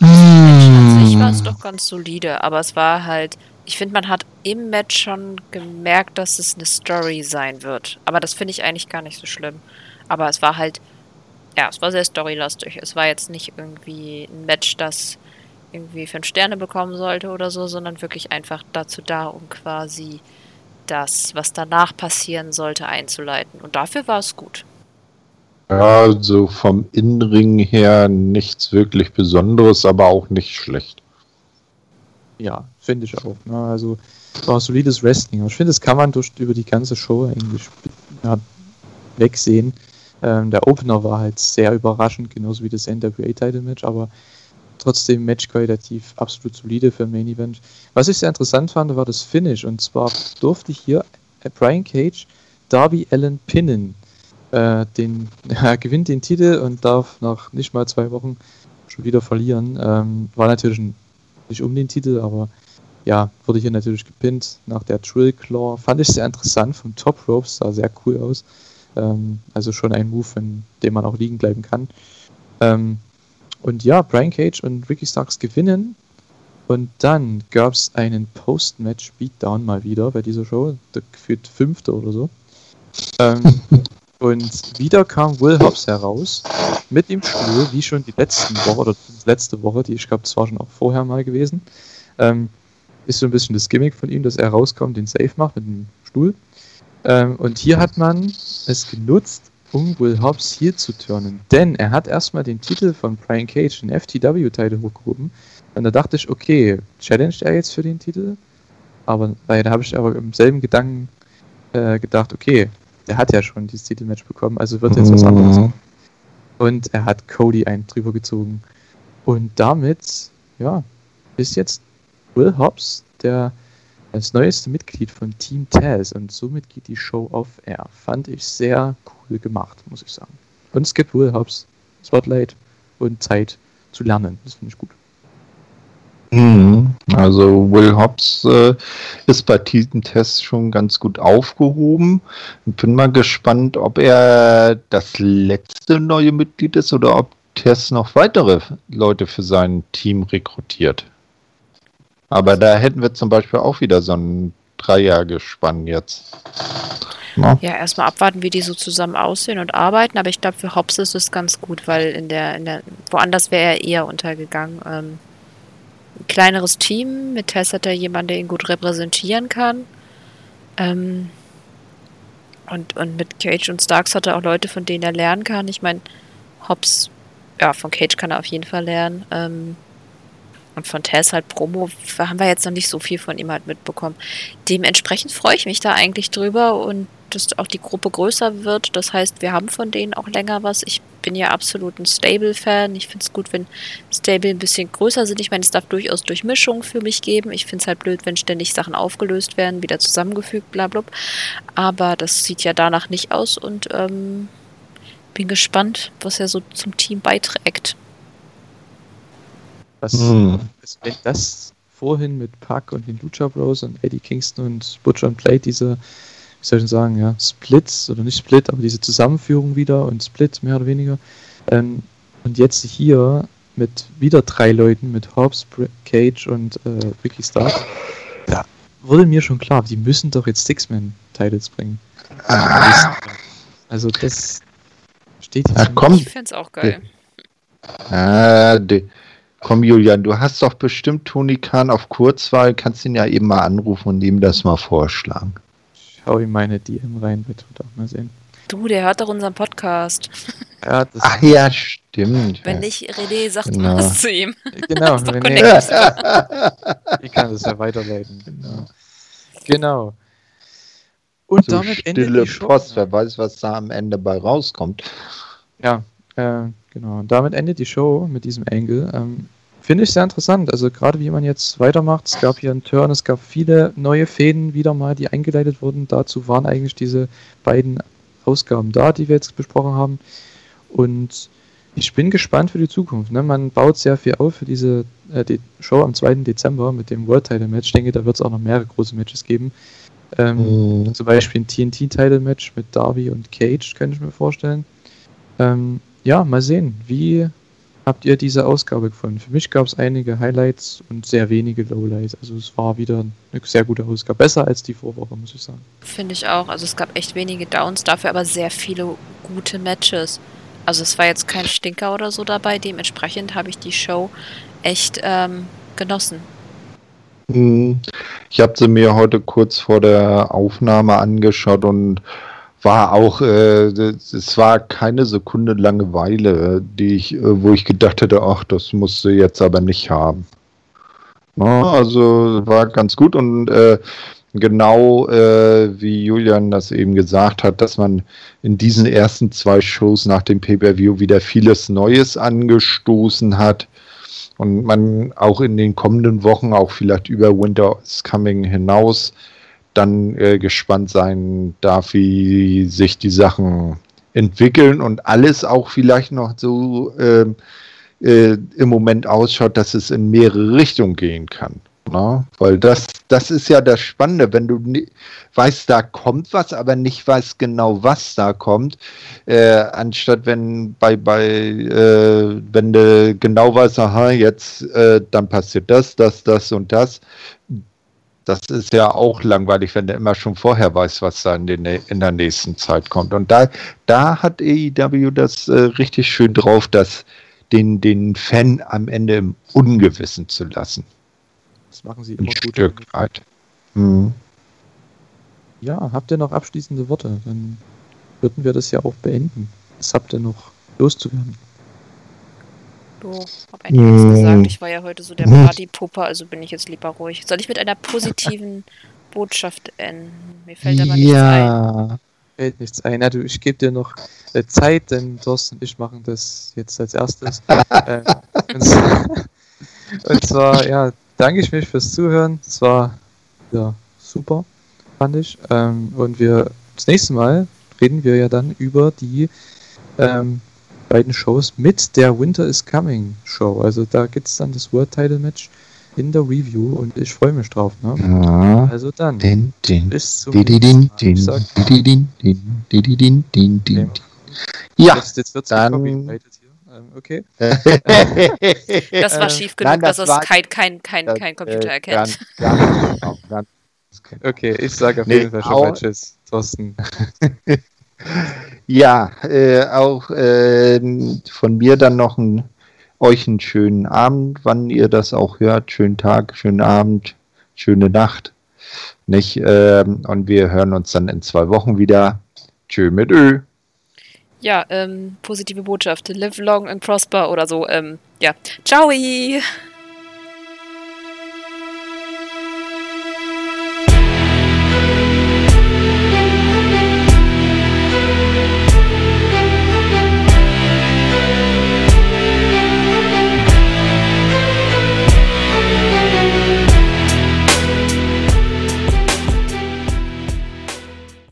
An sich war es doch ganz solide, aber es war halt, ich finde, man hat im Match schon gemerkt, dass es eine Story sein wird. Aber das finde ich eigentlich gar nicht so schlimm. Aber es war halt, ja, es war sehr storylastig. Es war jetzt nicht irgendwie ein Match, das irgendwie fünf Sterne bekommen sollte oder so, sondern wirklich einfach dazu da, um quasi das, was danach passieren sollte, einzuleiten. Und dafür war es gut. Ja, so vom Innenring her nichts wirklich Besonderes, aber auch nicht schlecht. Ja, finde ich auch. Ne? Also war solides Wrestling. Ich finde, das kann man durch, über die ganze Show eigentlich ja, wegsehen. Ähm, der Opener war halt sehr überraschend, genauso wie das NWA-Title-Match, aber trotzdem matchqualitativ absolut solide für ein Main Event. Was ich sehr interessant fand, war das Finish. Und zwar durfte hier äh, Brian Cage Darby Allen pinnen. Äh, den, <laughs> er gewinnt den Titel und darf nach nicht mal zwei Wochen schon wieder verlieren. Ähm, war natürlich ein, nicht um den Titel, aber ja, wurde hier natürlich gepinnt nach der Trill Claw. Fand ich sehr interessant vom Top Rope, sah sehr cool aus. Ähm, also schon ein Move, in dem man auch liegen bleiben kann. Ähm, und ja, Brian Cage und Ricky Starks gewinnen. Und dann gab es einen Post-Match Beatdown mal wieder bei dieser Show, der gefühlt fünfte oder so. Ähm, <laughs> und wieder kam Will Hobbs heraus mit dem Stuhl, wie schon die letzten Woche oder letzte Woche, die ich glaube, das war schon auch vorher mal gewesen. Ähm, ist so ein bisschen das Gimmick von ihm, dass er rauskommt, den Safe macht mit dem Stuhl. Ähm, und hier hat man es genutzt, um Will Hobbs hier zu turnen. Denn er hat erstmal den Titel von Brian Cage, den FTW-Titel, hochgehoben. Und da dachte ich, okay, challenged er jetzt für den Titel? Aber da habe ich aber im selben Gedanken äh, gedacht, okay, der hat ja schon dieses Titelmatch bekommen, also wird jetzt was anderes. Mhm. Und er hat Cody einen drüber gezogen. Und damit, ja, ist jetzt Will Hobbs der das neueste Mitglied von Team Taz und somit geht die Show auf Air. Fand ich sehr cool gemacht, muss ich sagen. Und es gibt Will Hobbs Spotlight und Zeit zu lernen. Das finde ich gut. Mhm. Also Will Hobbs äh, ist bei diesem Test schon ganz gut aufgehoben. Bin mal gespannt, ob er das letzte neue Mitglied ist oder ob Tess noch weitere Leute für sein Team rekrutiert. Aber da hätten wir zum Beispiel auch wieder so einen Dreiergespann jetzt. Na? Ja, erstmal abwarten, wie die so zusammen aussehen und arbeiten, aber ich glaube, für Hobbs ist es ganz gut, weil in der, in der, woanders wäre er eher untergegangen. Ähm, ein kleineres Team, mit Tess hat er jemanden, der ihn gut repräsentieren kann. Ähm, und, und mit Cage und Starks hat er auch Leute, von denen er lernen kann. Ich meine, Hobbs, ja, von Cage kann er auf jeden Fall lernen. Ähm, und von Tess halt Promo haben wir jetzt noch nicht so viel von ihm halt mitbekommen. Dementsprechend freue ich mich da eigentlich drüber und dass auch die Gruppe größer wird. Das heißt, wir haben von denen auch länger was. Ich bin ja absolut ein Stable-Fan. Ich finde es gut, wenn Stable ein bisschen größer sind. Ich meine, es darf durchaus Durchmischung für mich geben. Ich finde es halt blöd, wenn ständig Sachen aufgelöst werden, wieder zusammengefügt, bla bla. Aber das sieht ja danach nicht aus und ähm, bin gespannt, was er so zum Team beiträgt. Was, hm. wenn das vorhin mit Puck und den Lucha Bros und Eddie Kingston und Butcher und Plate diese, wie soll ich sagen, ja, Splits oder nicht Split, aber diese Zusammenführung wieder und Split mehr oder weniger. Ähm, und jetzt hier mit wieder drei Leuten, mit Hobbs, Cage und äh, Ricky Stark, da wurde mir schon klar, die müssen doch jetzt Six-Man-Titles bringen. Ah. Also das steht jetzt. Ja. Ich find's auch geil. Ah, die, Komm, Julian, du hast doch bestimmt Toni Kahn auf Kurzwahl, kannst ihn ja eben mal anrufen und ihm das mal vorschlagen. Schau ihm meine DM rein, bitte, auch mal sehen. Du, der hört doch unseren Podcast. <laughs> Ja, Ach ja, stimmt. Wenn nicht, René sagt genau. was zu ihm. <laughs> Genau, René. ich kann das ja weiterleiten. Genau. genau. Und so damit endet die Show. Post, wer weiß, was da am Ende bei rauskommt. Ja, äh, Genau, und damit endet die Show mit diesem Angle. Ähm, Finde ich sehr interessant. Also gerade wie man jetzt weitermacht. Es gab hier einen Turn, es gab viele neue Fäden wieder mal, die eingeleitet wurden. Dazu waren eigentlich diese beiden Ausgaben da, die wir jetzt besprochen haben. Und ich bin gespannt für die Zukunft. Ne? Man baut sehr viel auf für diese äh, die Show am 2. Dezember mit dem World Title Match. Ich denke, da wird es auch noch mehrere große Matches geben. Ähm, mhm. Zum Beispiel ein TNT Title Match mit Darby und Cage, könnte ich mir vorstellen. Ähm, ja, mal sehen. Wie habt ihr diese Ausgabe gefunden? Für mich gab es einige Highlights und sehr wenige Lowlights. Also es war wieder eine sehr gute Ausgabe. Besser als die Vorwoche, muss ich sagen. Finde ich auch. Also es gab echt wenige Downs, dafür aber sehr viele gute Matches. Also es war jetzt kein Stinker oder so dabei. Dementsprechend habe ich die Show echt ähm, genossen. Hm. Ich habe sie mir heute kurz vor der Aufnahme angeschaut und war auch, äh, es war keine Sekunde Langeweile, die ich, äh, wo ich gedacht hätte, ach, das musste jetzt aber nicht haben. Ja, also war ganz gut und äh, genau äh, wie Julian das eben gesagt hat, dass man in diesen ersten zwei Shows nach dem Pay-per-View wieder vieles Neues angestoßen hat und man auch in den kommenden Wochen auch vielleicht über Winter is Coming hinaus dann äh, gespannt sein darf, wie sich die Sachen entwickeln und alles auch vielleicht noch so äh, äh, im Moment ausschaut, dass es in mehrere Richtungen gehen kann. Na? Ne? Weil das, das ist ja das Spannende, wenn du weißt, da kommt was, aber nicht weißt genau, was da kommt, äh, anstatt wenn bei, bei äh, wenn du genau weißt, aha, jetzt äh, dann passiert das, das, das und das, das ist ja auch langweilig, wenn du immer schon vorher weißt, was da in, den, in der nächsten Zeit kommt. Und da, da hat AEW das äh, richtig schön drauf, das den, den Fan am Ende im Ungewissen zu lassen. Das machen sie immer Ein gut. Stück weit. Hm. Ja, habt ihr noch abschließende Worte? Dann würden wir das ja auch beenden. Was habt ihr noch loszuwerden? Du, hab einiges mm. gesagt. Ich war ja heute so der Partypupper, also bin ich jetzt lieber ruhig. Soll ich mit einer positiven <laughs> Botschaft enden? Mir fällt aber nichts ja. ein. Fällt nichts ein. Du, ich gebe dir noch äh, Zeit, denn Thorsten und ich machen das jetzt als erstes. <laughs> äh, und, <laughs> und, zwar, ja, danke ich mich fürs Zuhören. Es war ja super, fand ich. Ähm, und wir das nächste Mal reden wir ja dann über die ähm, beiden Shows mit der Winter is Coming Show. Also da gibt es dann das World Title Match in der Review und ich freue mich drauf. Ne? Ja. Also dann. Din, din, bis zum nächsten Mal. Ja, jetzt, jetzt wird es dann... Ähm, okay. <laughs> das war schief genug, Nein, das dass es kein, kein, kein, kein Computer äh, erkennt. Ganz, ganz, genau, ganz Okay, ich sage auf Nee, jeden Fall schon mal Tschüss, Thorsten. <laughs> Ja, äh, auch äh, von mir dann noch ein, euch einen schönen Abend, wann ihr das auch hört. Schönen Tag, schönen Abend, schöne Nacht. Nicht? Ähm, und wir hören uns dann in zwei Wochen wieder. Tschö mit Ö. Ja, ähm, positive Botschaft. Live long and prosper oder so. Ähm, ja. Ciao!